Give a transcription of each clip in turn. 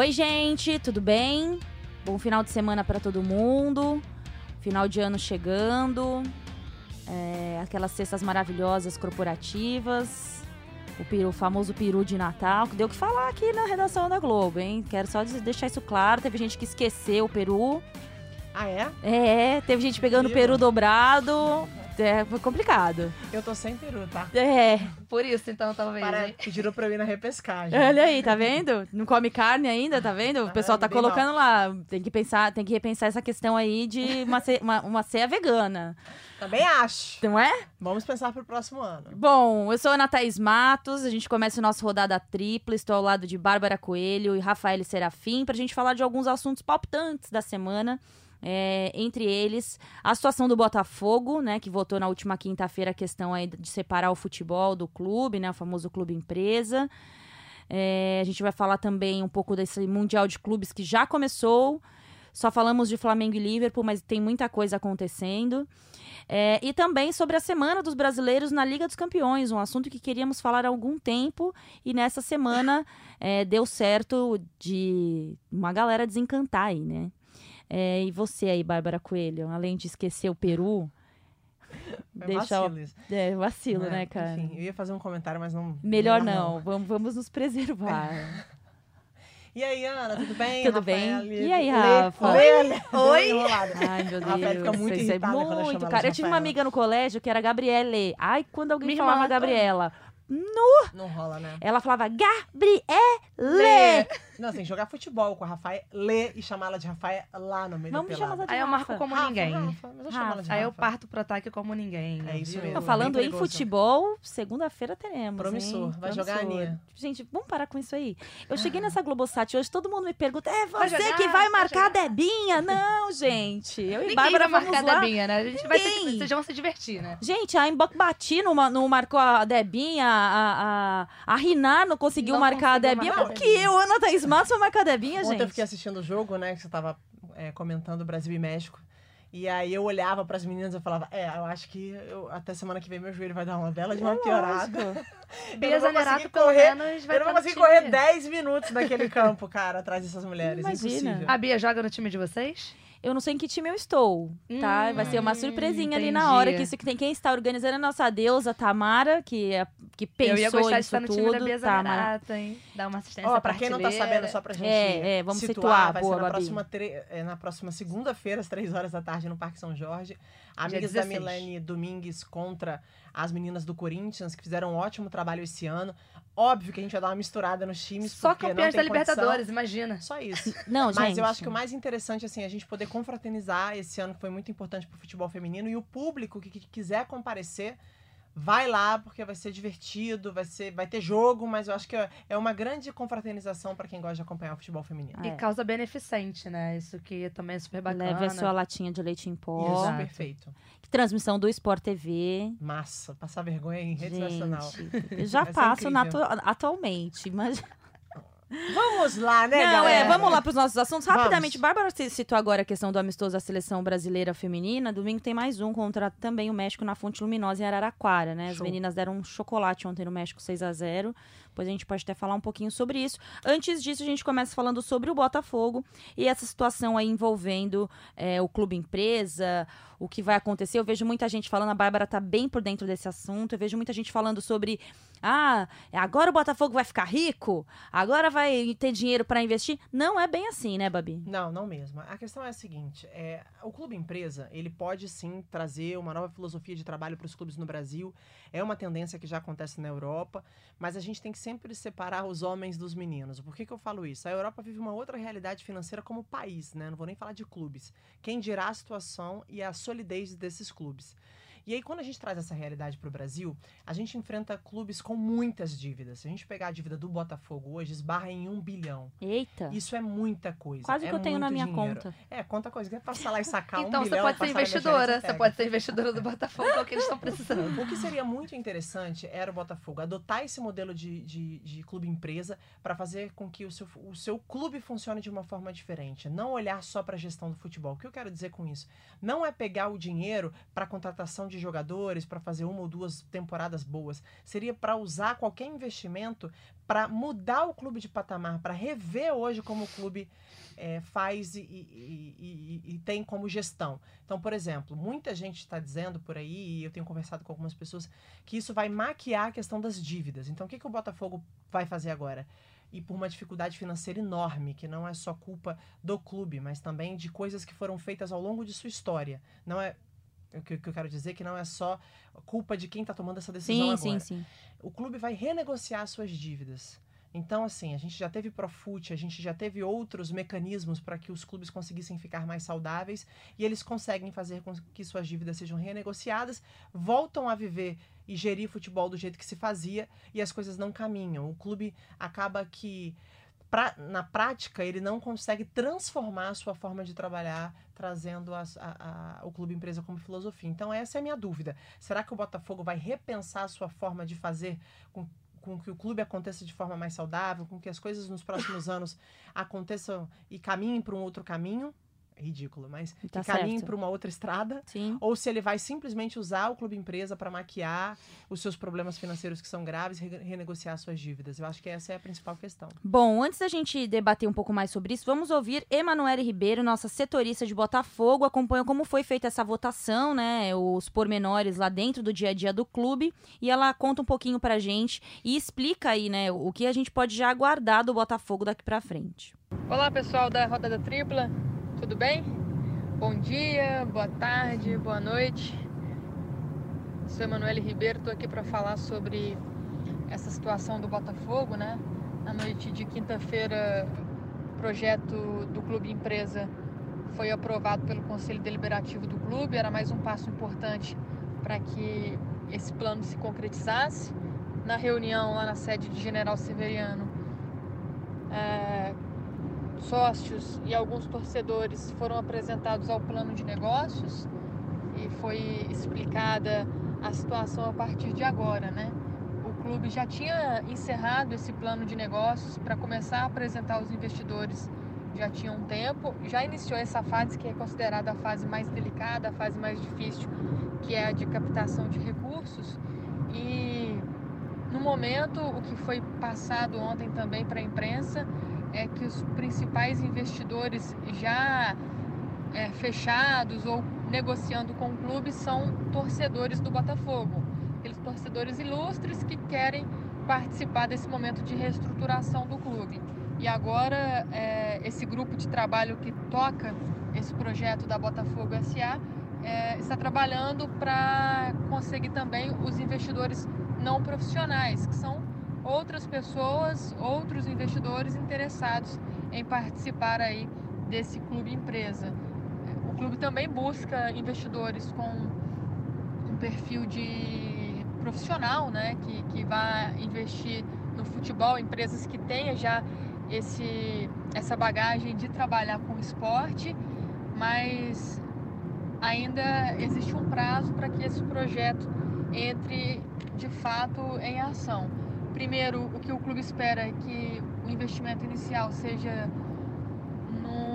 Oi, gente, tudo bem? Bom final de semana para todo mundo. Final de ano chegando. É, aquelas cestas maravilhosas corporativas. O, peru, o famoso peru de Natal, que deu o que falar aqui na redação da Globo, hein? Quero só deixar isso claro. Teve gente que esqueceu o peru. Ah, é? É, teve gente pegando o peru dobrado. É, foi complicado. Eu tô sem peru, tá? É. Por isso, então, talvez. Para, hein? pediram pra eu ir na repescagem. Olha aí, tá vendo? Não come carne ainda, tá vendo? O pessoal tá bem colocando lá. Tem que pensar, tem que repensar essa questão aí de uma, ce- uma, uma ceia vegana. Também acho. Não é? Vamos pensar pro próximo ano. Bom, eu sou a Ana Thaís Matos, a gente começa o nosso rodada tripla, estou ao lado de Bárbara Coelho e Rafael Serafim pra gente falar de alguns assuntos palpitantes da semana. É, entre eles, a situação do Botafogo, né, que votou na última quinta-feira a questão aí de separar o futebol do clube, né, o famoso clube empresa. É, a gente vai falar também um pouco desse Mundial de Clubes que já começou. Só falamos de Flamengo e Liverpool, mas tem muita coisa acontecendo. É, e também sobre a Semana dos Brasileiros na Liga dos Campeões, um assunto que queríamos falar há algum tempo e nessa semana é, deu certo de uma galera desencantar aí, né? É, e você aí, Bárbara Coelho, além de esquecer o Peru, Foi deixa vacilo isso. é, vacilo, É, né, cara? Enfim, eu ia fazer um comentário, mas não. Melhor não, vamos, vamos nos preservar. E aí, Ana, tudo bem? Tudo bem? Rafael, E aí, Rafa? Lê, Lê, Oi? Ai, meu A Rafaela Deus. fica muito é irritada quando eu chamo muito, ela cara. Eu tive uma amiga no colégio que era Gabriele. Ai, quando alguém Minha falava irmã. Gabriela, Não rola, né? ela falava Gabriele. Não, assim, jogar futebol com a Rafael, Lê e chamar ela de Rafael lá no meio Vamos da chamar pelada. ela de Aí eu marco Rafa. como Rafa, ninguém. Rafa, mas eu chamo ela de Aí eu parto pro ataque como ninguém. É isso viu? mesmo. Falando em futebol, segunda-feira teremos. Promissor. hein? Vai jogar a Promissor. Aninha. Gente, vamos parar com isso aí. Eu cheguei nessa Globosat hoje, todo mundo me pergunta: é Vai você jogar? que vai Vai marcar a jogar?" Debinha? Não, gente. Eu e Ninguém Bárbara vai marcar lá. a Debinha, né? A gente vai se, Ninguém. vocês vão se divertir, né? Gente, a Embok Bati não marcou a Debinha, a, a, a Rinar não conseguiu Não marcar a Debinha. Por que eu, Ana Thaís Matos, vou marcar a Debinha, Ontem gente? eu fiquei assistindo o jogo, né? Que você tava é, comentando Brasil e México. E aí eu olhava pras meninas e falava, é, eu acho que eu- até semana que vem meu joelho vai dar uma bela de uma piorada. Eu Bia Zanerato, correr, menos, vai eu não vou tá time. correr 10 minutos naquele campo, cara, atrás dessas mulheres. Imagina. Impossível. A Bia joga no time de vocês? Eu não sei em que time eu estou, tá? Hum, Vai ser uma surpresinha ali na hora que isso que tem quem está organizando é a nossa deusa Tamara, que é, que pensou eu ia gostar de estar no tudo. time da Bia Tamara. Zanerato, hein? Dar uma assistência Ó, pra quem não tá sabendo, só pra gente É, é, vamos situar, situar. vai Boa, ser na Babi. próxima, tre- é, na próxima segunda-feira, às três horas da tarde, no Parque São Jorge. Amigas da 16. Milene Domingues contra as meninas do Corinthians, que fizeram um ótimo trabalho esse ano. Óbvio que a gente vai dar uma misturada nos times, Só porque não campeões da condição. Libertadores, imagina. Só isso. Não, Mas gente. eu acho que o mais interessante, assim, é a gente poder confraternizar esse ano que foi muito importante pro futebol feminino e o público que, que quiser comparecer, vai lá, porque vai ser divertido, vai, ser, vai ter jogo, mas eu acho que é- é uma grande confraternização para quem gosta de acompanhar o futebol feminino. Ah, E é. causa beneficente, né? Isso que também é super bacana. Leve a sua latinha de leite em pó. Isso, Exato. perfeito. Transmissão do Sport TV. Massa, passar vergonha em rede nacional. Gente, eu já passo atu- atualmente, mas Vamos lá, né, Não, galera? é, vamos lá para os nossos assuntos. Vamos. Rapidamente, Bárbara ci- citou agora a questão do amistoso da seleção brasileira feminina. Domingo tem mais um contra também o México na Fonte Luminosa em Araraquara, né? As Show. meninas deram um chocolate ontem no México 6 a 0 Depois a gente pode até falar um pouquinho sobre isso. Antes disso, a gente começa falando sobre o Botafogo e essa situação aí envolvendo é, o clube empresa, o que vai acontecer. Eu vejo muita gente falando, a Bárbara tá bem por dentro desse assunto. Eu vejo muita gente falando sobre ah, agora o Botafogo vai ficar rico? Agora vai ter dinheiro para investir? Não é bem assim, né, Babi? Não, não mesmo. A questão é a seguinte: é, o clube empresa ele pode sim trazer uma nova filosofia de trabalho para os clubes no Brasil. É uma tendência que já acontece na Europa, mas a gente tem que sempre separar os homens dos meninos. Por que, que eu falo isso? A Europa vive uma outra realidade financeira como país, né? Não vou nem falar de clubes. Quem dirá a situação e a solidez desses clubes. E aí, quando a gente traz essa realidade para o Brasil, a gente enfrenta clubes com muitas dívidas. Se a gente pegar a dívida do Botafogo hoje, esbarra em um bilhão. Eita. Isso é muita coisa. Quase é que eu tenho na minha dinheiro. conta. É, conta coisa. Quer passar lá e sacar Então um você bilhão, pode ser passar na minha investidora. Você pode ser investidora do Botafogo, é o que eles estão precisando. O que seria muito interessante era o Botafogo adotar esse modelo de, de, de clube empresa para fazer com que o seu, o seu clube funcione de uma forma diferente. Não olhar só para a gestão do futebol. O que eu quero dizer com isso? Não é pegar o dinheiro para contratação de jogadores para fazer uma ou duas temporadas boas. Seria para usar qualquer investimento para mudar o clube de patamar, para rever hoje como o clube é, faz e, e, e, e, tem como gestão. Então, por exemplo, muita gente está dizendo por aí, e eu tenho conversado com algumas pessoas, que isso vai maquiar a questão das dívidas. Então, o que, que o Botafogo vai fazer agora? e por uma dificuldade financeira enorme, que não é só culpa do clube, mas também de coisas que foram feitas ao longo de sua história. Não é o que, eu quero dizer é que não é só culpa de quem está tomando essa decisão sim, agora. Sim, sim. O clube vai renegociar suas dívidas. Então, assim, a gente já teve Profut, a gente já teve outros mecanismos para que os clubes conseguissem ficar mais saudáveis e eles conseguem fazer com que suas dívidas sejam renegociadas, voltam a viver e gerir futebol do jeito que se fazia e as coisas não caminham. O clube acaba que pra, na prática, ele não consegue transformar a sua forma de trabalhar, trazendo a, a, a, o clube empresa como filosofia. Então, essa é a minha dúvida. Será que o Botafogo vai repensar a sua forma de fazer com, com que o clube aconteça de forma mais saudável, com que as coisas nos próximos anos aconteçam e caminhem para um outro caminho? Ridículo, mas tá que caminhe para uma outra estrada, Sim. ou se ele vai simplesmente usar o clube empresa para maquiar os seus problemas financeiros que são graves e renegociar suas dívidas. Eu acho que essa é a principal questão. Bom, antes da gente debater um pouco mais sobre isso, vamos ouvir Emanuele Ribeiro, nossa setorista de Botafogo, acompanha como foi feita essa votação, né, os pormenores lá dentro do dia a dia do clube, e ela conta um pouquinho pra gente e explica aí, né, o que a gente pode já aguardar do Botafogo daqui para frente. Olá, pessoal da Rodada Tripla tudo bem? Bom dia, boa tarde, boa noite. Sou Emanuele Ribeiro, estou aqui para falar sobre essa situação do Botafogo, né? Na noite de quinta-feira, o projeto do Clube Empresa foi aprovado pelo Conselho Deliberativo do clube, era mais um passo importante para que esse plano se concretizasse. Na reunião lá na sede de General Severiano, é, sócios e alguns torcedores foram apresentados ao plano de negócios e foi explicada a situação a partir de agora, né? O clube já tinha encerrado esse plano de negócios para começar a apresentar aos investidores já tinha um tempo, já iniciou essa fase que é considerada a fase mais delicada, a fase mais difícil, que é a de captação de recursos. E no momento, o que foi passado ontem também para a imprensa é que os principais investidores já é, fechados ou negociando com o clube são torcedores do Botafogo. Aqueles torcedores ilustres que querem participar desse momento de reestruturação do clube. E agora, é, esse grupo de trabalho que toca esse projeto da Botafogo SA é, está trabalhando para conseguir também os investidores não profissionais, que são outras pessoas, outros investidores interessados em participar aí desse clube empresa. O clube também busca investidores com um perfil de profissional, né, que, que vai investir no futebol, empresas que tenham já esse, essa bagagem de trabalhar com esporte, mas ainda existe um prazo para que esse projeto entre de fato em ação. Primeiro, o que o clube espera é que o investimento inicial seja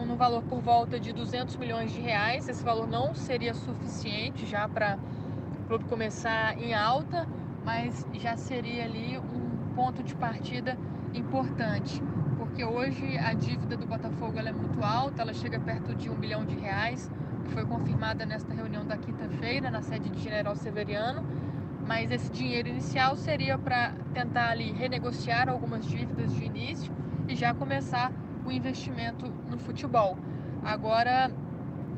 no, valor por volta de 200 milhões de reais. Esse valor não seria suficiente já para o clube começar em alta, mas já seria ali um ponto de partida importante, porque hoje a dívida do Botafogo é muito alta, ela chega perto de um bilhão de reais, que foi confirmada nesta reunião da quinta-feira na sede de General Severiano mas esse dinheiro inicial seria para tentar ali renegociar algumas dívidas de início e já começar o investimento no futebol. Agora,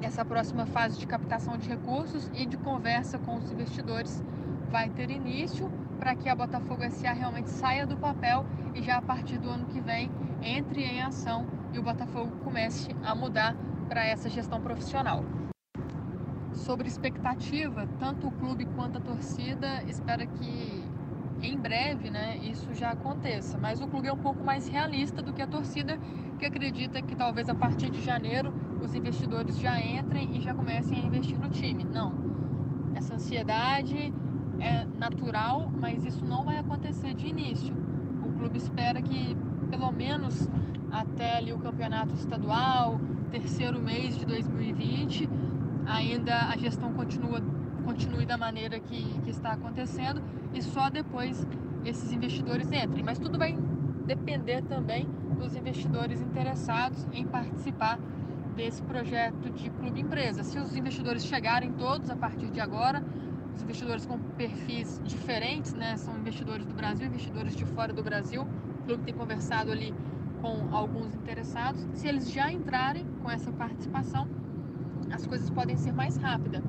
essa próxima fase de captação de recursos e de conversa com os investidores vai ter início para que a Botafogo SA realmente saia do papel e já a partir do ano que vem entre em ação e o Botafogo comece a mudar para essa gestão profissional sobre expectativa, tanto o clube quanto a torcida espera que em breve, né, isso já aconteça. Mas o clube é um pouco mais realista do que a torcida, que acredita que talvez a partir de janeiro os investidores já entrem e já comecem a investir no time. Não. Essa ansiedade é natural, mas isso não vai acontecer de início. O clube espera que pelo menos até ali o campeonato estadual, terceiro mês de 2020, ainda a gestão continua continue da maneira que, que está acontecendo e só depois esses investidores entrem. Mas tudo vai depender também dos investidores interessados em participar desse projeto de clube empresa. Se os investidores chegarem todos a partir de agora, os investidores com perfis diferentes, né? São investidores do Brasil, investidores de fora do Brasil. O clube tem conversado ali com alguns interessados. Se eles já entrarem com essa participação, as coisas podem ser mais rápidas.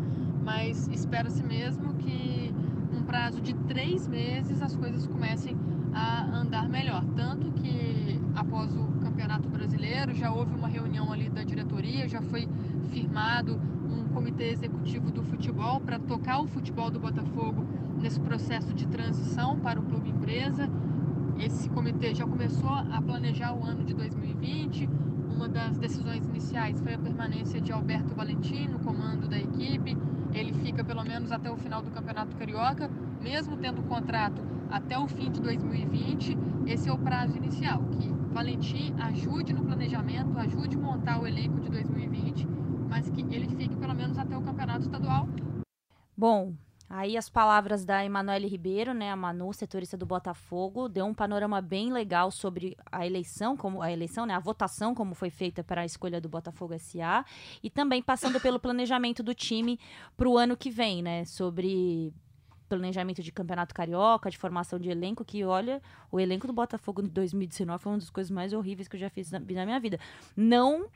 Mas espera-se mesmo que num prazo de três meses as coisas comecem a andar melhor. Tanto que após o Campeonato Brasileiro já houve uma reunião ali da diretoria, já foi firmado um comitê executivo do futebol para tocar o futebol do Botafogo nesse processo de transição para o clube empresa. Esse comitê já começou a planejar o ano de 2020. Uma das decisões iniciais foi a permanência de Alberto Valentim no comando da equipe. Ele fica pelo menos até o final do Campeonato Carioca, mesmo tendo contrato até o fim de 2020. Esse é o prazo inicial, que Valentim ajude no planejamento, ajude a montar o elenco de 2020, mas que ele fique pelo menos até o Campeonato Estadual. Bom, Aí as palavras da Emanuele Ribeiro, né, a Manu, setorista do Botafogo, deu um panorama bem legal sobre a eleição, como a eleição, né, a votação como foi feita para a escolha do Botafogo SA e também passando pelo planejamento do time para o ano que vem, né, sobre planejamento de campeonato carioca, de formação de elenco, que olha, o elenco do Botafogo em 2019 foi uma das coisas mais horríveis que eu já fiz na, na minha vida. Não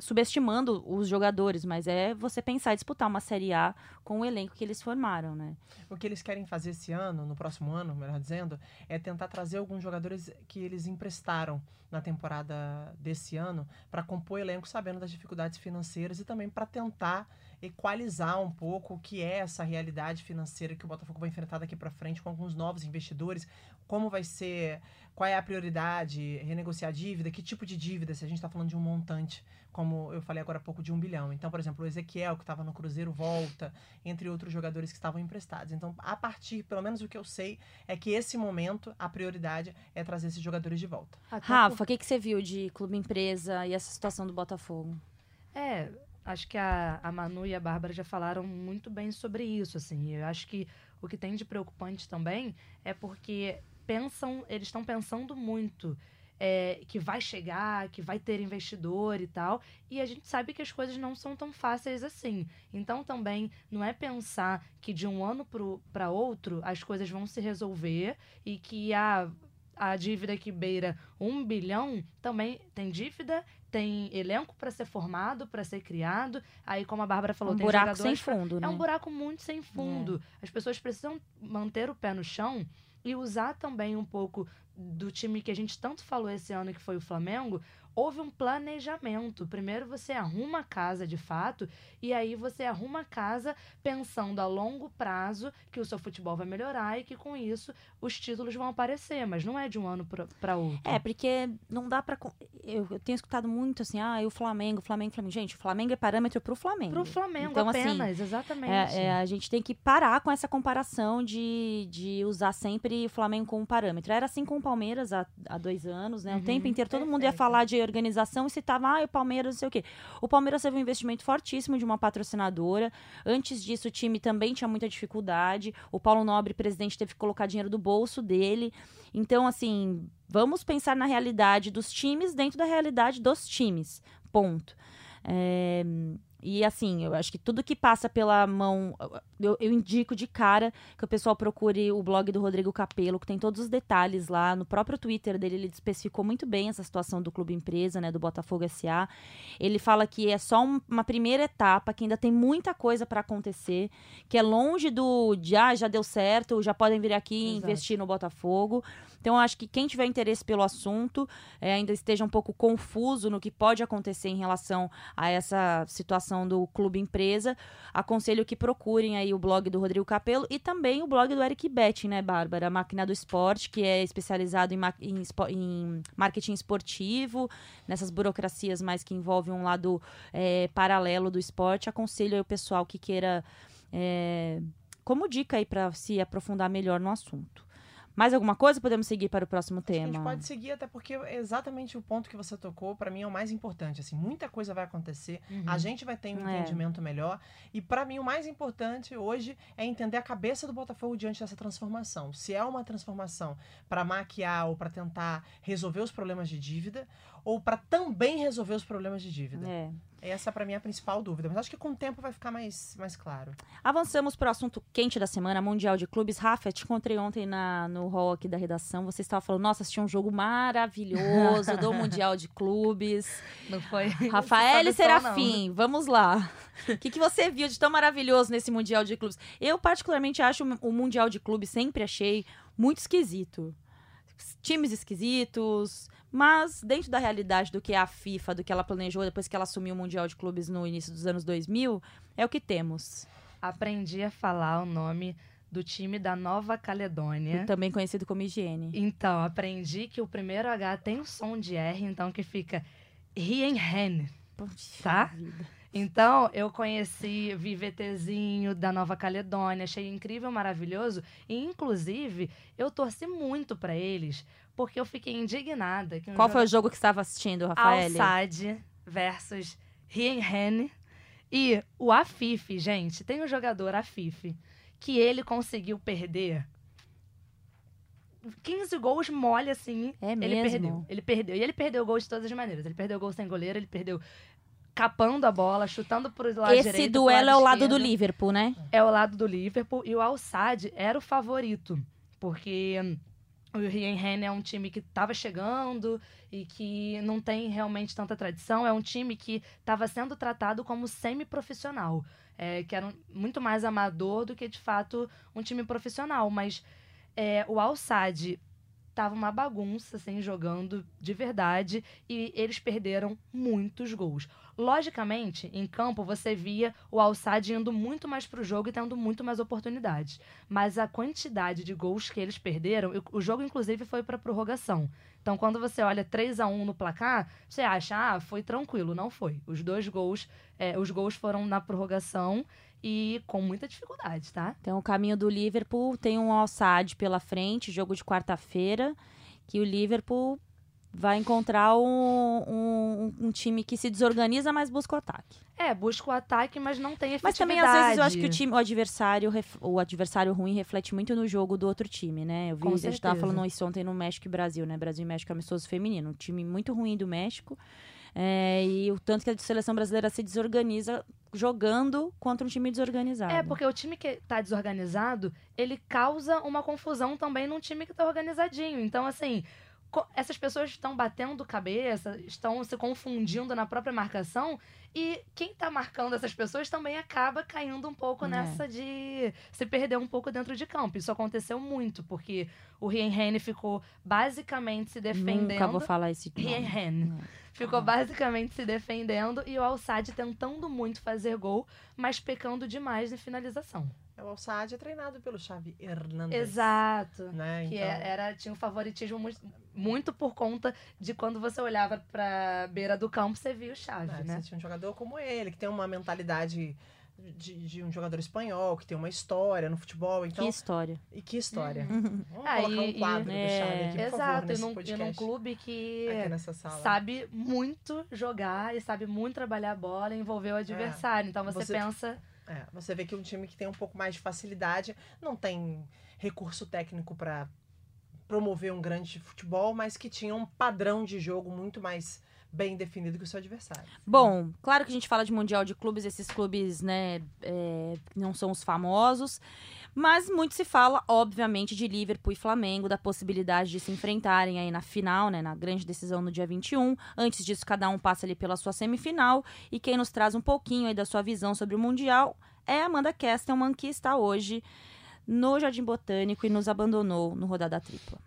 subestimando os jogadores, mas é você pensar em disputar uma Série A com o elenco que eles formaram, né? O que eles querem fazer esse ano, no próximo ano, melhor dizendo, é tentar trazer alguns jogadores que eles emprestaram na temporada desse ano para compor o elenco sabendo das dificuldades financeiras e também para tentar equalizar um pouco o que é essa realidade financeira que o Botafogo vai enfrentar daqui para frente com alguns novos investidores, como vai ser, qual é a prioridade, renegociar dívida, que tipo de dívida, se a gente está falando de um montante, como eu falei agora há pouco, de um bilhão. Então, por exemplo, o Ezequiel, que estava no Cruzeiro, volta, entre outros jogadores que estavam emprestados. Então, a partir, pelo menos o que eu sei, é que esse momento, a prioridade é trazer esses jogadores de volta. Até Rafa, o que, que você viu de clube empresa e essa situação do Botafogo? É, acho que a, a Manu e a Bárbara já falaram muito bem sobre isso, assim. Eu acho que o que tem de preocupante também é porque pensam, eles estão pensando muito é, que vai chegar, que vai ter investidor e tal. E a gente sabe que as coisas não são tão fáceis assim. Então também não é pensar que de um ano para outro as coisas vão se resolver e que a, a dívida que beira um bilhão também tem dívida tem elenco para ser formado, para ser criado. Aí, como a Bárbara falou, um tem buraco sem fundo, pra... né? É um buraco muito sem fundo. É. As pessoas precisam manter o pé no chão e usar também um pouco do time que a gente tanto falou esse ano, que foi o Flamengo, houve um planejamento. Primeiro você arruma a casa de fato, e aí você arruma a casa pensando a longo prazo que o seu futebol vai melhorar e que com isso os títulos vão aparecer, mas não é de um ano para outro. É, porque não dá para eu, eu, tenho escutado muito assim, ah, e o Flamengo, Flamengo, Flamengo. Gente, o Flamengo é parâmetro pro Flamengo. Pro Flamengo então, assim, apenas, assim, exatamente. É, é, a gente tem que parar com essa comparação de, de usar sempre o Flamengo como parâmetro. Era assim com o Palmeiras há, há dois anos, né? Uhum, o tempo inteiro todo perfeito. mundo ia falar de organização e citava, ah, o Palmeiras, não sei o quê. O Palmeiras teve um investimento fortíssimo de uma patrocinadora. Antes disso, o time também tinha muita dificuldade. O Paulo Nobre, presidente, teve que colocar dinheiro do bolso dele. Então, assim, vamos pensar na realidade dos times dentro da realidade dos times. Ponto. É, e assim, eu acho que tudo que passa pela mão. Eu, eu, indico de cara que o pessoal procure o blog do Rodrigo Capello, que tem todos os detalhes lá. No próprio Twitter dele, ele especificou muito bem essa situação do clube empresa, né? Do Botafogo SA. Ele fala que é só um, uma primeira etapa, que ainda tem muita coisa para acontecer, que é longe do de ah, já deu certo, já podem vir aqui e investir no Botafogo. Então, acho que quem tiver interesse pelo assunto é, ainda esteja um pouco confuso no que pode acontecer em relação a essa situação do clube empresa, aconselho que procurem aí o blog do Rodrigo Capello e também o blog do Eric Betting, né, Bárbara? A Máquina do Esporte, que é especializado em, em, em marketing esportivo, nessas burocracias mais que envolvem um lado é, paralelo do esporte. Aconselho aí o pessoal que queira. É, como dica aí para se aprofundar melhor no assunto. Mais alguma coisa? Podemos seguir para o próximo tema. A gente pode seguir, até porque é exatamente o ponto que você tocou, para mim, é o mais importante. Assim, muita coisa vai acontecer, Uhum. a gente vai ter um É. entendimento melhor. E para mim, o mais importante hoje é entender a cabeça do Botafogo diante dessa transformação. Se é uma transformação para maquiar ou para tentar resolver os problemas de dívida, ou para também resolver os problemas de dívida. É. Essa, para mim, é a principal dúvida. Mas acho que com o tempo vai ficar mais, mais claro. Avançamos para o assunto quente da semana, Mundial de Clubes. Rafa, te encontrei ontem na, no hall aqui da redação. Você estava falando, nossa, assisti um jogo maravilhoso do Mundial de Clubes. Não foi? Rafael não. Serafim, vamos lá. O que, que você viu de tão maravilhoso nesse Mundial de Clubes? Eu, particularmente, acho o Mundial de Clubes, sempre achei muito esquisito. Times esquisitos, mas dentro da realidade do que é a FIFA, do que ela planejou depois que ela assumiu o Mundial de Clubes no início dos anos 2000, é o que temos. Aprendi a falar o nome do time da Nova Caledônia. Também conhecido como higiene. Então, aprendi que o primeiro H tem um som de R, então que fica Rien Puxa Tá? vida. Então, eu conheci VVTzinho da Nova Caledônia, achei incrível, maravilhoso. E, inclusive, eu torci muito pra eles, porque eu fiquei indignada. Qual foi o jogo que você estava assistindo, Rafael? Al-Sad versus Rien E o Afif, gente, tem um jogador Afif que ele conseguiu perder 15 gols mole assim. É Ele mesmo? perdeu. Ele perdeu. E ele perdeu gol de todas as maneiras. Ele perdeu gol sem goleiro, ele perdeu capando a bola, chutando pro lado Esse direito. pro duelo é o lado do esquerdo. Liverpool, né? É o lado do Liverpool. E o Al-Sad era o favorito. Porque o Rien é um time que estava chegando e que não tem realmente tanta tradição. É um time que estava sendo tratado como semi-profissional. É, que era um- muito mais amador do que, de fato, um time profissional. Mas é, o Al-Sad tava uma bagunça, assim, jogando de verdade. E eles perderam muitos gols. Logicamente, em campo, você via o Al-Sad indo muito mais pro jogo e tendo muito mais oportunidades. Mas a quantidade de gols que eles perderam, o- o jogo, inclusive, foi para prorrogação. Então, quando você olha 3 a 1 no placar, você acha, ah, foi tranquilo. Não foi. Os dois gols, é, os gols foram na prorrogação e com muita dificuldade, tá? Então, o caminho do Liverpool tem um Al-Sadd pela frente, jogo de quarta-feira, que o Liverpool vai encontrar um, um- um time que se desorganiza, mas busca o ataque. É, busca o ataque, mas não tem Mas efetividade. também, às vezes, eu acho que o time, o adversário, o adversário ruim reflete muito no jogo do outro time, né? Eu vi, Com a gente tava falando isso ontem no México e Brasil, né? Brasil e México amistoso feminino. Um time muito ruim do México. É, e o tanto que a seleção brasileira se desorganiza jogando contra um time desorganizado. É, porque o time que tá desorganizado, ele causa uma confusão também num time que tá organizadinho. Então, assim, essas pessoas estão batendo cabeça, estão se confundindo na própria marcação, e quem tá marcando essas pessoas também acaba caindo um pouco É. nessa de se perder um pouco dentro de campo. Isso aconteceu muito, porque o Rien ficou basicamente se defendendo. Nunca vou falar esse nome. Rien. Ficou basicamente se defendendo e o Al-Sad tentando muito fazer gol, mas pecando demais em finalização. É, O Al-Sadd é treinado pelo Xavi Hernandes. Exato. Né? Que Então, é- era, tinha um favoritismo muito, muito por conta de quando você olhava pra beira do campo, você via o Chave, né, né? Você tinha um jogador como ele, que tem uma mentalidade de, de um jogador espanhol, que tem uma história no futebol. Então, Que história. E que história. Uhum. Vamos Ah, colocar e- um quadro e- do Xavi aqui, por favor, Exato, e nesse num, e num clube que aqui nessa sala. sabe muito jogar e sabe muito trabalhar a bola e envolver o adversário. Então você, Você- pensa. É, você vê que um time que tem um pouco mais de facilidade não tem recurso técnico para promover um grande futebol, mas que tinha um padrão de jogo muito mais bem definido que o seu adversário. Bom, claro que a gente fala de Mundial de Clubes, esses clubes, né, é, não são os famosos, mas muito se fala, obviamente, de Liverpool e Flamengo, da possibilidade de se enfrentarem aí na final, né, na grande decisão no dia 21. Antes disso, cada um passa ali pela sua semifinal, e quem nos traz um pouquinho aí da sua visão sobre o Mundial é Amanda Kestelman, que está hoje no Jardim Botânico e nos abandonou no Rodada Tripla.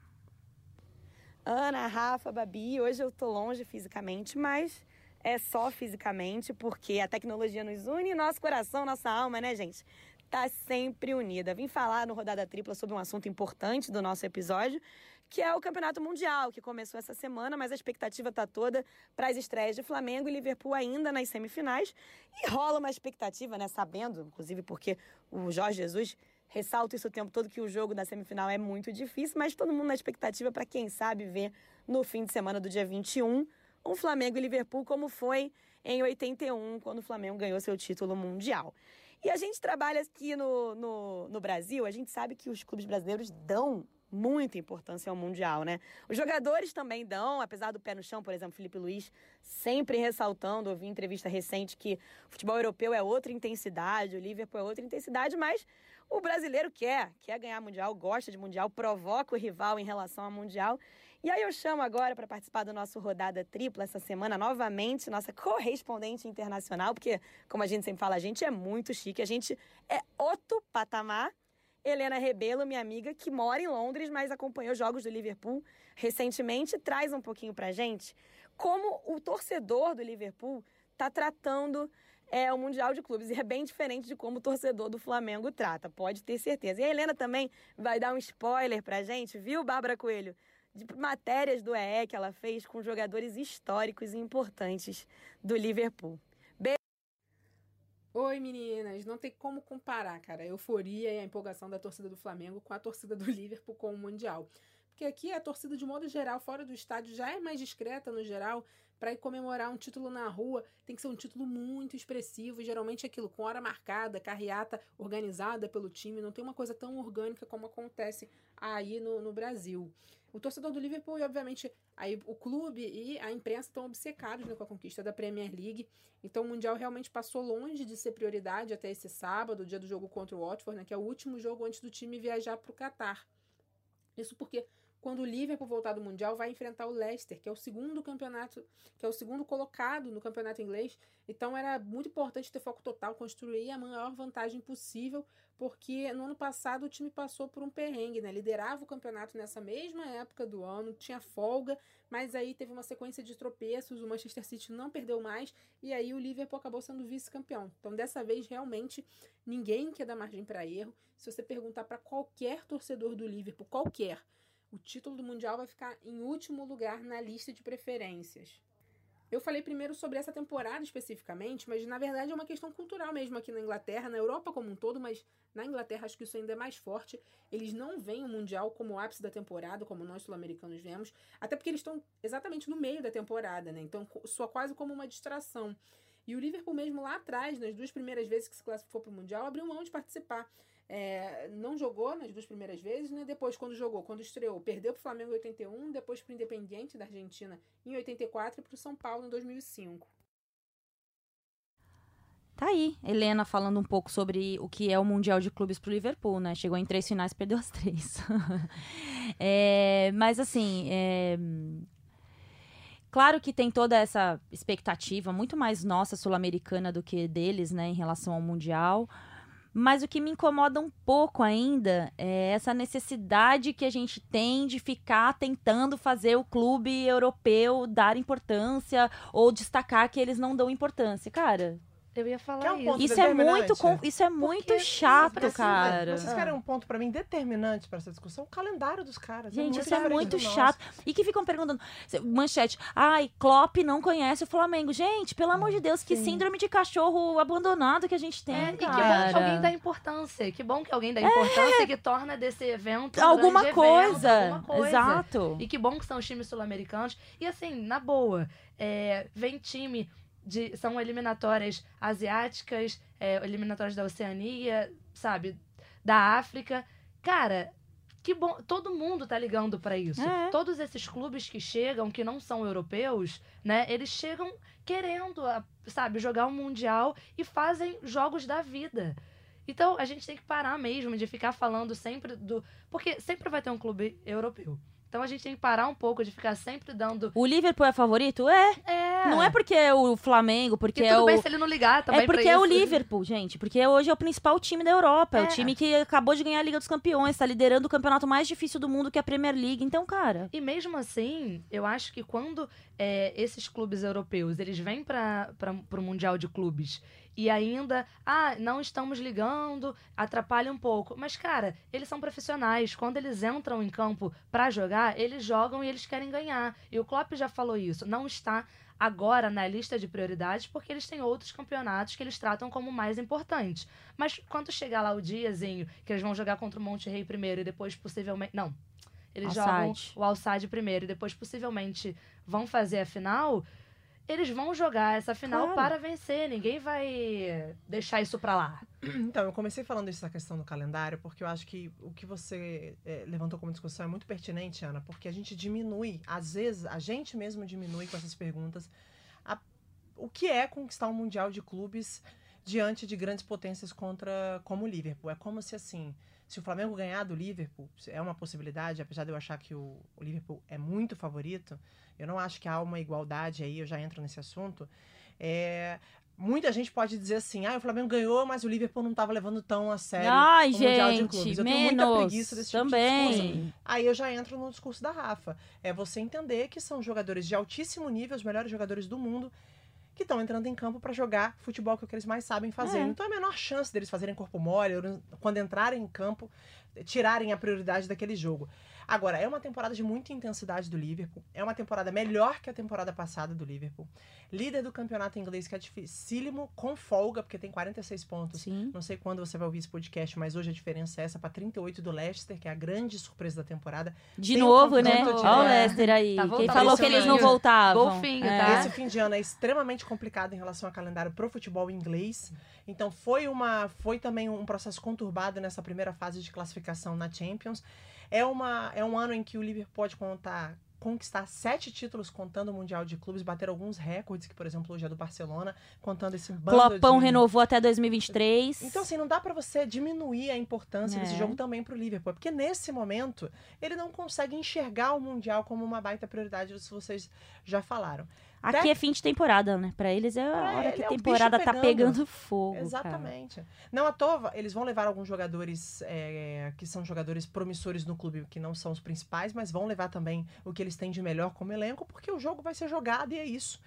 Ana, Rafa, Babi, hoje eu tô longe fisicamente, mas é só fisicamente, porque a tecnologia nos une nosso coração, nossa alma, né, gente? Tá sempre unida. Vim falar no Rodada Tripla sobre um assunto importante do nosso episódio, que é o Campeonato Mundial, que começou essa semana, mas a expectativa tá toda para as estreias de Flamengo e Liverpool ainda nas semifinais. E rola uma expectativa, né, sabendo, inclusive porque o Jorge Jesus ressalto isso o tempo todo que o jogo da semifinal é muito difícil, mas todo mundo na expectativa para quem sabe ver no fim de semana do dia 21 um Flamengo e Liverpool como foi em 81, quando o Flamengo ganhou seu título mundial. E a gente trabalha aqui no, no, no Brasil, a gente sabe que os clubes brasileiros dão muita importância ao Mundial, né? Os jogadores também dão, apesar do pé no chão, por exemplo, Felipe Luiz sempre ressaltando, eu vi em entrevista recente que o futebol europeu é outra intensidade, o Liverpool é outra intensidade, mas o brasileiro quer, quer ganhar Mundial, gosta de Mundial, provoca o rival em relação ao Mundial. E aí eu chamo agora para participar do nosso rodada tripla essa semana, novamente, nossa correspondente internacional, porque, como a gente sempre fala, a gente é muito chique, a gente é outro patamar. Helena Rebelo, minha amiga, que mora em Londres, mas acompanhou jogos do Liverpool recentemente, traz um pouquinho pra gente como o torcedor do Liverpool está tratando é, o Mundial de Clubes. E é bem diferente de como o torcedor do Flamengo trata, pode ter certeza. E a Helena também vai dar um spoiler pra gente, viu, Bárbara Coelho? De matérias do EE que ela fez com jogadores históricos e importantes do Liverpool. Oi, meninas. Não tem como comparar, cara, a euforia e a empolgação da torcida do Flamengo com a torcida do Liverpool com o Mundial. Porque aqui a torcida, de modo geral, fora do estádio, já é mais discreta no geral. Para ir comemorar um título na rua, tem que ser um título muito expressivo. E geralmente é aquilo, com hora marcada, carreata organizada pelo time. Não tem uma coisa tão orgânica como acontece aí no, no Brasil. O torcedor do Liverpool e, obviamente, aí o clube e a imprensa estão obcecados né, com a conquista da Premier League. Então, o Mundial realmente passou longe de ser prioridade até esse sábado, o dia do jogo contra o Watford, né, que é o último jogo antes do time viajar para o Catar. Isso porque quando o Liverpool voltar do Mundial vai enfrentar o Leicester, que é o segundo campeonato, que é o segundo colocado no campeonato inglês. Então era muito importante ter foco total, construir a maior vantagem possível, porque no ano passado o time passou por um perrengue, né? Liderava o campeonato nessa mesma época do ano, tinha folga, mas aí teve uma sequência de tropeços, o Manchester City não perdeu mais e aí o Liverpool acabou sendo vice-campeão. Então dessa vez realmente ninguém quer dar margem para erro. Se você perguntar para qualquer torcedor do Liverpool, qualquer, o título do Mundial vai ficar em último lugar na lista de preferências. Eu falei primeiro sobre essa temporada especificamente, mas na verdade é uma questão cultural mesmo aqui na Inglaterra, na Europa como um todo, mas na Inglaterra acho que isso ainda é mais forte. Eles não veem o Mundial como o ápice da temporada, como nós sul-americanos vemos, até porque eles estão exatamente no meio da temporada, né? Então soa quase como uma distração. E o Liverpool mesmo lá atrás, nas duas primeiras vezes que se classificou para o Mundial, abriu mão de participar. É, não jogou nas duas primeiras vezes, né? Depois, quando jogou, quando estreou, perdeu para o Flamengo em 81, depois para o Independiente da Argentina em 84 e para o São Paulo em 2005. Tá aí, Helena falando um pouco sobre o que é o Mundial de Clubes pro Liverpool, né? Chegou em três finais, perdeu as três. é, mas assim, é... claro que tem toda essa expectativa, muito mais nossa sul-americana do que deles, né, em relação ao Mundial. Mas o que me incomoda um pouco ainda é essa necessidade que a gente tem de ficar tentando fazer o clube europeu dar importância ou destacar que eles não dão importância. Cara, eu ia falar Quer um isso. ponto isso é muito, isso é muito chato, precisa- cara. Vocês querem um ponto pra mim determinante pra essa discussão? O calendário dos caras. Gente, muito isso é muito chato. E que ficam perguntando, manchete, ai, Klopp não conhece o Flamengo. Gente, pelo amor de Deus, que Sim. síndrome de cachorro abandonado que a gente tem, É, e que bom cara. que alguém dá importância. Que bom que alguém dá importância que torna desse evento um alguma coisa. evento, alguma coisa. Exato. E que bom que são os times sul-americanos. E assim, na boa, é, vem time de. São eliminatórias asiáticas, é, eliminatórias da Oceania, sabe? Da África. Cara. Que bom, todo mundo tá ligando pra isso. É. Todos esses clubes que chegam, que não são europeus, né? Eles chegam querendo, sabe, jogar um mundial e fazem jogos da vida. Então a gente tem que parar mesmo de ficar falando sempre do. Porque sempre vai ter um clube europeu. Então a gente tem que parar um pouco de ficar sempre dando. O Liverpool é favorito? É. É. Não é porque é o Flamengo, porque E é tudo o. bem se ele não ligar também. É porque é o. Liverpool, gente. Porque hoje é o principal time da Europa. É, o É. time que acabou de ganhar a Liga dos Campeões, tá liderando o campeonato mais difícil do mundo, que é a Premier League. Então, cara. E mesmo assim, eu acho que quando é, esses clubes europeus eles vêm para o Mundial de Clubes e ainda, ah, não estamos ligando, atrapalha um pouco. Mas, cara, eles são profissionais. Quando eles entram em campo para jogar, eles jogam e eles querem ganhar. E o Klopp já falou isso. Não está agora na lista de prioridades porque eles têm outros campeonatos que eles tratam como mais importantes. Mas quando chegar lá o diazinho que eles vão jogar contra o Monte Rei primeiro e depois possivelmente. Não. Eles jogam o Alçade primeiro e depois possivelmente vão fazer a final eles vão jogar essa final claro. para vencer. Ninguém vai deixar isso para lá. Então, eu comecei falando isso da questão do calendário, porque eu acho que o que você é, levantou como discussão é muito pertinente, Ana, porque a gente diminui, às vezes, a gente mesmo diminui com essas perguntas a, o que é conquistar um Mundial de Clubes diante de grandes potências contra como o Liverpool. É como se assim se o Flamengo ganhar do Liverpool, é uma possibilidade, apesar de eu achar que o, o Liverpool é muito favorito, eu não acho que há uma igualdade aí, eu já entro nesse assunto. É, muita gente pode dizer assim, ah, o Flamengo ganhou, mas o Liverpool não estava levando tão a sério Ai, o gente, Mundial de Clubes. Eu menos, tenho muita preguiça desse tipo também. de discurso. Aí eu já entro no discurso da Rafa. É você entender que são jogadores de altíssimo nível, os melhores jogadores do mundo, que estão entrando em campo para jogar futebol, que é o que eles mais sabem fazer. É. Então a menor chance deles fazerem corpo mole, quando entrarem em campo, tirarem a prioridade daquele jogo. Agora, é uma temporada de muita intensidade do Liverpool. É uma temporada melhor que a temporada passada do Liverpool. Líder do campeonato inglês, que é dificílimo, com folga, porque tem 46 pontos. Sim. Não sei quando você vai ouvir esse podcast, mas hoje a diferença é essa para 38 do Leicester, que é a grande surpresa da temporada. De tem novo, um né? de... Olha o Leicester aí. Tá Quem falou que eles não voltavam. Golfinho, é. tá? Esse fim de ano é extremamente complicado em relação ao calendário pro futebol inglês. Então foi uma foi também um processo conturbado nessa primeira fase de classificação na Champions. É, uma, é um ano em que o Liverpool pode contar conquistar sete títulos contando o Mundial de Clubes, bater alguns recordes, que, por exemplo, hoje é do Barcelona, contando esse bando Clopão de... renovou até 2023. Então, assim, não dá para você diminuir a importância é. desse jogo também pro Liverpool, porque nesse momento ele não consegue enxergar o Mundial como uma baita prioridade, se vocês já falaram. Aqui é fim de temporada, né? Pra eles é a hora que a é temporada tá pegando fogo. Exatamente. Cara. Não à toa, eles vão levar alguns jogadores é, que são jogadores promissores no clube, que não são os principais, mas vão levar também o que eles têm de melhor como elenco, porque o jogo vai ser jogado e é isso.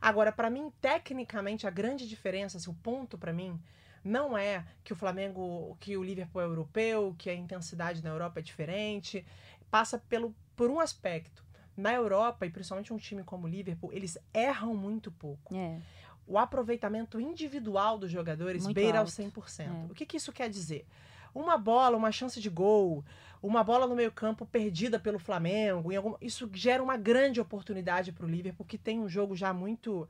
Agora, para mim, tecnicamente, a grande diferença, assim, o ponto para mim, não é que o Flamengo, que o Liverpool é europeu, que a intensidade na Europa é diferente. Passa pelo, por um aspecto na Europa, e principalmente um time como o Liverpool, eles erram muito pouco. É. O aproveitamento individual dos jogadores Muito beira alto. aos 100%. É. O que, que isso quer dizer? Uma bola, uma chance de gol, uma bola no meio-campo perdida pelo Flamengo, em algum... isso gera uma grande oportunidade para o Liverpool, que tem um jogo já muito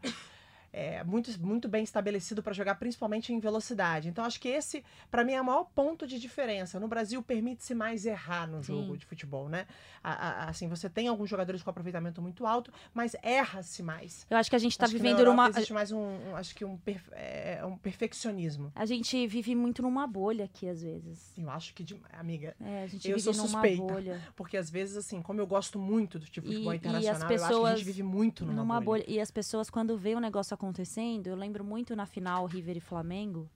é, muito, muito bem estabelecido para jogar, principalmente em velocidade. Então, acho que esse, para mim, é o maior ponto de diferença. No Brasil, permite-se mais errar no jogo Sim. de futebol, né? A, a, assim, você tem alguns jogadores com aproveitamento muito alto, mas erra-se mais. Eu acho que a gente tá na vivendo numa. Existe mais um, um- acho que um, per- é, um perfeccionismo. A gente vive muito numa bolha aqui, às vezes. Eu acho que, de- amiga, É, a gente Eu vive sou numa suspeita. bolha. porque às vezes, assim, como eu gosto muito do tipo de E- futebol e internacional, eu acho que a pessoas gente vive muito numa, numa bolha. bolha. E as pessoas, quando vê o negócio acontecendo, eu lembro muito na final River e Flamengo.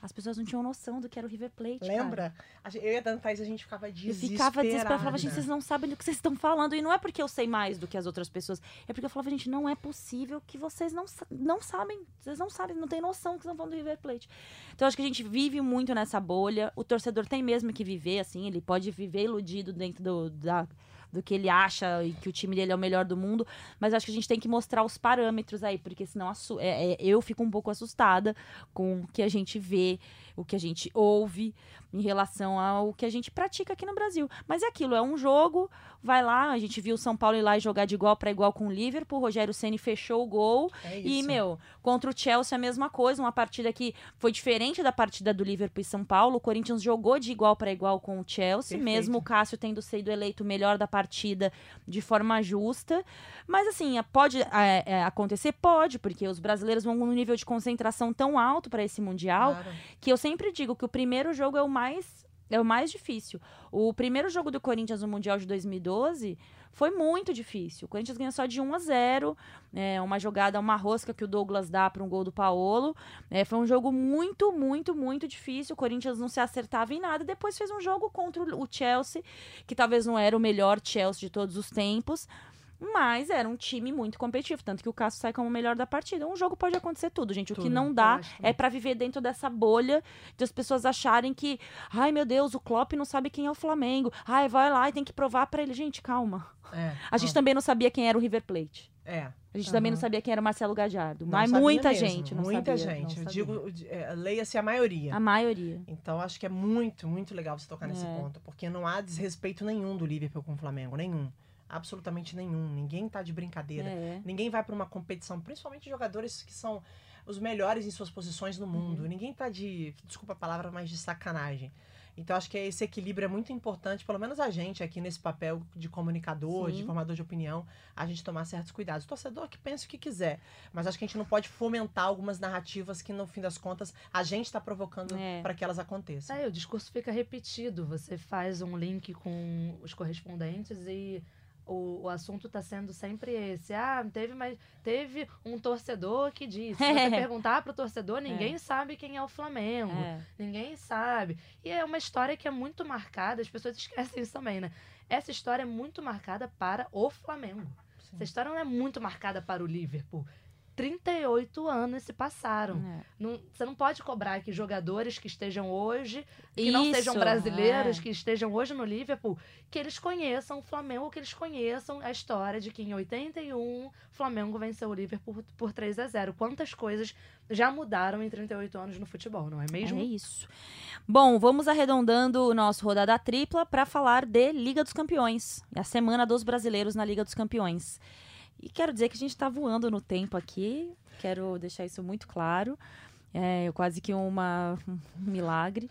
As pessoas não tinham noção do que era o River Plate. cara. Lembra? A gente- Eu e a Dana Thaís, a gente ficava Eu desesperada. ficava desesperada, falava, gente, vocês não sabem do que vocês estão falando. E não é porque eu sei mais do que as outras pessoas. É porque eu falava, gente, não é possível que vocês não, não sabem. Vocês não sabem, não tem noção que estão falando do River Plate. Então, eu acho que a gente vive muito nessa bolha. O torcedor tem mesmo que viver, assim. Ele pode viver iludido dentro do, da, do que ele acha e que o time dele é o melhor do mundo. Mas acho que a gente tem que mostrar os parâmetros aí, porque senão é- é- eu fico um pouco assustada com o que a gente vê, o que a gente ouve em relação ao que a gente pratica aqui no Brasil. Mas é aquilo, é um jogo, vai lá, a gente viu o São Paulo ir lá e jogar de igual para igual com o Liverpool, o Rogério Ceni fechou o gol. É E, meu, contra o Chelsea a mesma coisa, uma partida que foi diferente da partida do Liverpool e São Paulo. O Corinthians jogou de igual para igual com o Chelsea, Perfeito. mesmo o Cássio tendo sido eleito o melhor da partida de forma justa. Mas assim, pode é, é, acontecer? Pode, porque os brasileiros vão num nível de concentração tão alto para esse Mundial Claro. que eu sempre digo que o primeiro jogo é o mais é o mais difícil. O primeiro jogo do Corinthians no Mundial de 2012 foi muito difícil. O Corinthians ganhou só de 1 a 0, é, uma jogada, uma rosca que o Douglas dá para um gol do Paolo. É, foi um jogo muito, muito, muito difícil. O Corinthians não se acertava em nada. Depois fez um jogo contra o Chelsea, que talvez não era o melhor Chelsea de todos os tempos. Mas era um time muito competitivo, tanto que o Cássio sai como o melhor da partida. Um jogo pode acontecer tudo, gente. O que Tudo, não eu dá é pra viver dentro dessa bolha de as pessoas acharem que, ai meu Deus, o Klopp não sabe quem é o Flamengo. Ai, vai lá e tem que provar pra ele. Gente, calma. É, A gente ó, também não sabia quem era o River Plate. É. A gente também não sabia quem era o Marcelo Gadiardo. não Mas muita mesmo, gente não Muita sabia. gente. não Eu digo, é, leia-se a maioria. A maioria. Então acho que é muito, muito legal você tocar nesse É. ponto, porque não há desrespeito nenhum do Liverpool com o Flamengo, nenhum. Absolutamente nenhum. Ninguém tá de brincadeira. É. Ninguém vai pra uma competição, principalmente jogadores que são os melhores em suas posições no mundo. Uhum. Ninguém tá de, desculpa a palavra, mas de sacanagem. Então acho que esse equilíbrio é muito importante, pelo menos a gente aqui nesse papel de comunicador, de Sim. formador de opinião, a gente tomar certos cuidados. O torcedor que pensa o que quiser, mas acho que a gente não pode fomentar algumas narrativas que no fim das contas a gente está provocando É. para que elas aconteçam. É, o discurso fica repetido. Você faz um link com os correspondentes e o, o assunto está sendo sempre esse. Ah, teve, mas teve um torcedor que disse. Se você perguntar pro torcedor, ninguém sabe quem é o Flamengo. É. Ninguém sabe. E é uma história que é muito marcada, as pessoas esquecem isso também, né? Essa história é muito marcada para o Flamengo. Essa história não é muito marcada para o Liverpool. 38 anos se passaram. É. Não- você não pode cobrar que jogadores que estejam hoje, que não sejam Isso, brasileiros, é. que estejam hoje no Liverpool, que eles conheçam o Flamengo, que eles conheçam a história de que em 81 o Flamengo venceu o Liverpool por, por 3 a 0 Quantas coisas já mudaram em 38 anos no futebol, não é mesmo? É isso. Bom, vamos arredondando o nosso rodada tripla para falar de Liga dos Campeões. A semana dos brasileiros na Liga dos Campeões. E quero dizer que a gente está voando no tempo aqui. Quero deixar isso muito claro. É quase que uma, um milagre.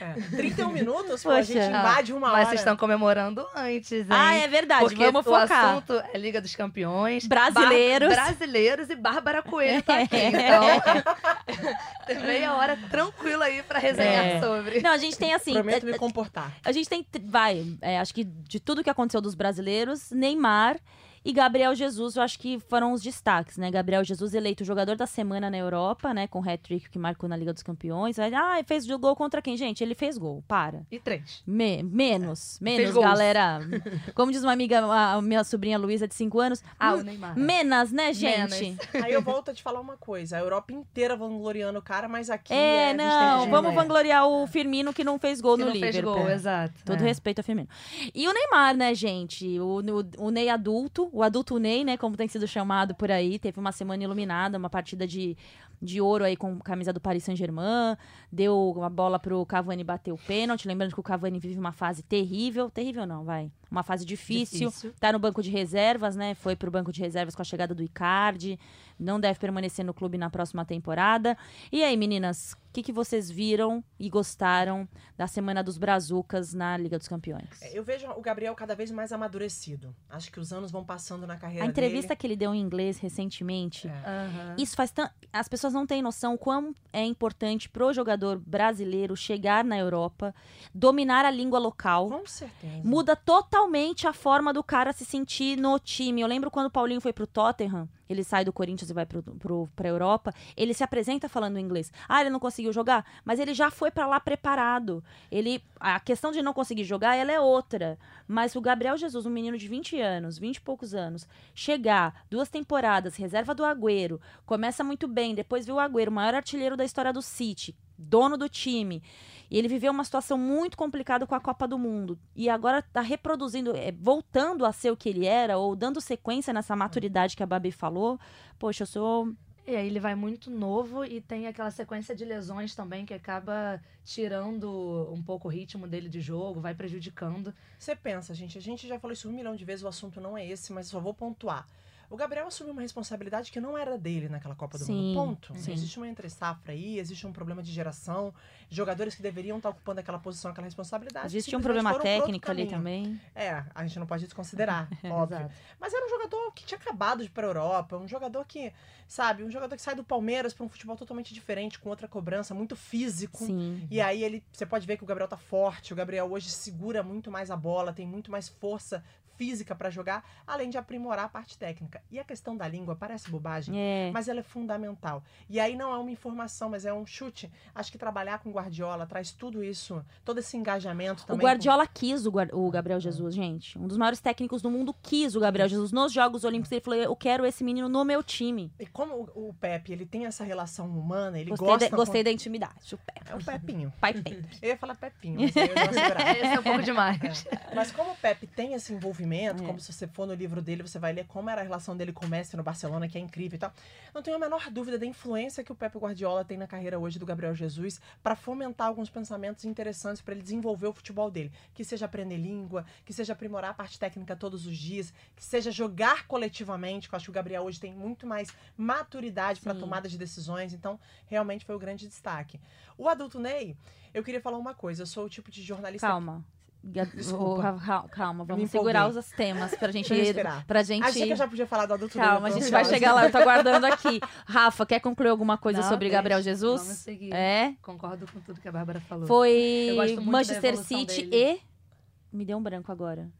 É. 31 minutos, pô, a Poxa. gente invade uma Mas hora. vocês estão comemorando antes, hein? Ah, é verdade. Porque vamos o focar. assunto é Liga dos Campeões. Brasileiros. Bar- brasileiros e Bárbara Coelho tá aqui. Então, tem meia hora tranquila aí pra resenhar É. sobre. Não, a gente tem assim. Prometo é- me comportar. A gente tem, vai, é, acho que de tudo que aconteceu dos brasileiros, Neymar e Gabriel Jesus, eu acho que foram os destaques, né? Gabriel Jesus eleito jogador da semana na Europa, né? Com o hat-trick que marcou na Liga dos Campeões. Ah, fez gol contra quem? Gente, ele fez gol, para. E três. Me- menos, menos, gols. galera. Como diz uma amiga, a minha sobrinha Luísa, de 5 anos. Ah, o "Hum, Neymar. Menos, né, gente? Menos. Aí eu volto a te falar uma coisa. A Europa inteira vangloriando o cara, mas aqui É, tem não, vamos é. vangloriar o Firmino que não fez gol que no não fez Liverpool. gol, exato. Todo É. respeito ao Firmino. E o Neymar, né, gente? O, o, o Ney adulto, o adulto Ney, né, como tem sido chamado por aí, teve uma semana iluminada, uma partida de, de ouro aí com camisa do Paris Saint-Germain, deu uma bola pro Cavani bater o pênalti, lembrando que o Cavani vive uma fase terrível, terrível não, vai, uma fase difícil, Difícil. tá no banco de reservas, né, foi pro banco de reservas com a chegada do Icardi, não deve permanecer no clube na próxima temporada. E aí, meninas, o que, que vocês viram e gostaram da Semana dos Brazucas na Liga dos Campeões? É, Eu vejo o Gabriel cada vez mais amadurecido. Acho que os anos vão passando na carreira A entrevista dele. que ele deu em inglês recentemente, É. Isso faz tão. As pessoas não têm noção quão é importante pro jogador brasileiro chegar na Europa, dominar a língua local. Com certeza. Muda totalmente a forma do cara se sentir no time. Eu lembro quando o Paulinho foi pro Tottenham, ele sai do Corinthians e vai pro, pro, pra Europa, ele se apresenta falando inglês. Ah, ele não conseguiu jogar, mas ele já foi pra lá preparado. Ele, a questão de não conseguir jogar, ela é outra. Mas o Gabriel Jesus, um menino de 20 anos, 20 e poucos anos, chegar, duas temporadas, reserva do Agüero, começa muito bem, depois viu o Agüero, o maior artilheiro da história do City, dono do time. E ele viveu uma situação muito complicada com a Copa do Mundo. E agora tá reproduzindo, é, voltando a ser o que ele era, ou dando sequência nessa maturidade que a Babi falou. Poxa, eu sou. E aí ele vai muito novo e tem aquela sequência de lesões também que acaba tirando um pouco o ritmo dele de jogo, vai prejudicando. Você pensa, gente, a gente já falou isso um milhão de vezes, o assunto não é esse, mas só vou pontuar. O Gabriel assumiu uma responsabilidade que não era dele naquela Copa do Sim, Mundo. Ponto. sim. Existe uma entre-safra aí, existe um problema de geração, jogadores que deveriam estar ocupando aquela posição, aquela responsabilidade. Existe um problema técnico ali também. É, a gente não pode desconsiderar, óbvio. Mas era um jogador que tinha acabado de ir pra Europa, um jogador que, sabe, um jogador que sai do Palmeiras pra um futebol totalmente diferente, com outra cobrança, muito físico. Sim. E aí ele, você pode ver que o Gabriel tá forte, o Gabriel hoje segura muito mais a bola, tem muito mais força física pra jogar, além de aprimorar a parte técnica. E a questão da língua parece bobagem, É. mas ela é fundamental. E aí não é uma informação, mas é um chute. Acho que trabalhar com Guardiola traz tudo isso, todo esse engajamento O também. com- Guardiola quis o, Guar- o Gabriel Jesus, gente. Um dos maiores técnicos do mundo quis o Gabriel Jesus. Nos Jogos Olímpicos, ele falou: Eu quero esse menino no meu time. E como o, o Pepe, ele tem essa relação humana, ele Gostei, gosta... de- gostei da intimidade. O Pepe. É o Pepinho. Pai Pepe. Eu ia falar Pepinho, mas aí eu. Esse é um pouco demais. Mas como o Pepe tem esse envolvimento, É. como se você for no livro dele, você vai ler como era a relação dele com o Messi no Barcelona, que é incrível e tal. Não tenho a menor dúvida da influência que o Pepe Guardiola tem na carreira hoje do Gabriel Jesus para fomentar alguns pensamentos interessantes para ele desenvolver o futebol dele. Que seja aprender língua, que seja aprimorar a parte técnica todos os dias, que seja jogar coletivamente, que eu acho que o Gabriel hoje tem muito mais maturidade para tomada de decisões, então realmente foi o grande destaque. O adulto Ney, eu queria falar uma coisa, eu sou o tipo de jornalista Calma. Ga- Desculpa. Calma, vamos segurar os temas pra gente. Respirar. Pra gente. Achei que eu já podia falar do adulto Calma, a gente vai chegar lá, eu tô aguardando aqui. Rafa, quer concluir alguma coisa Não, sobre deixa. Gabriel Jesus? Vamos seguir. É. Concordo com tudo que a Bárbara falou. Foi Manchester City dele. e. Me deu um branco agora.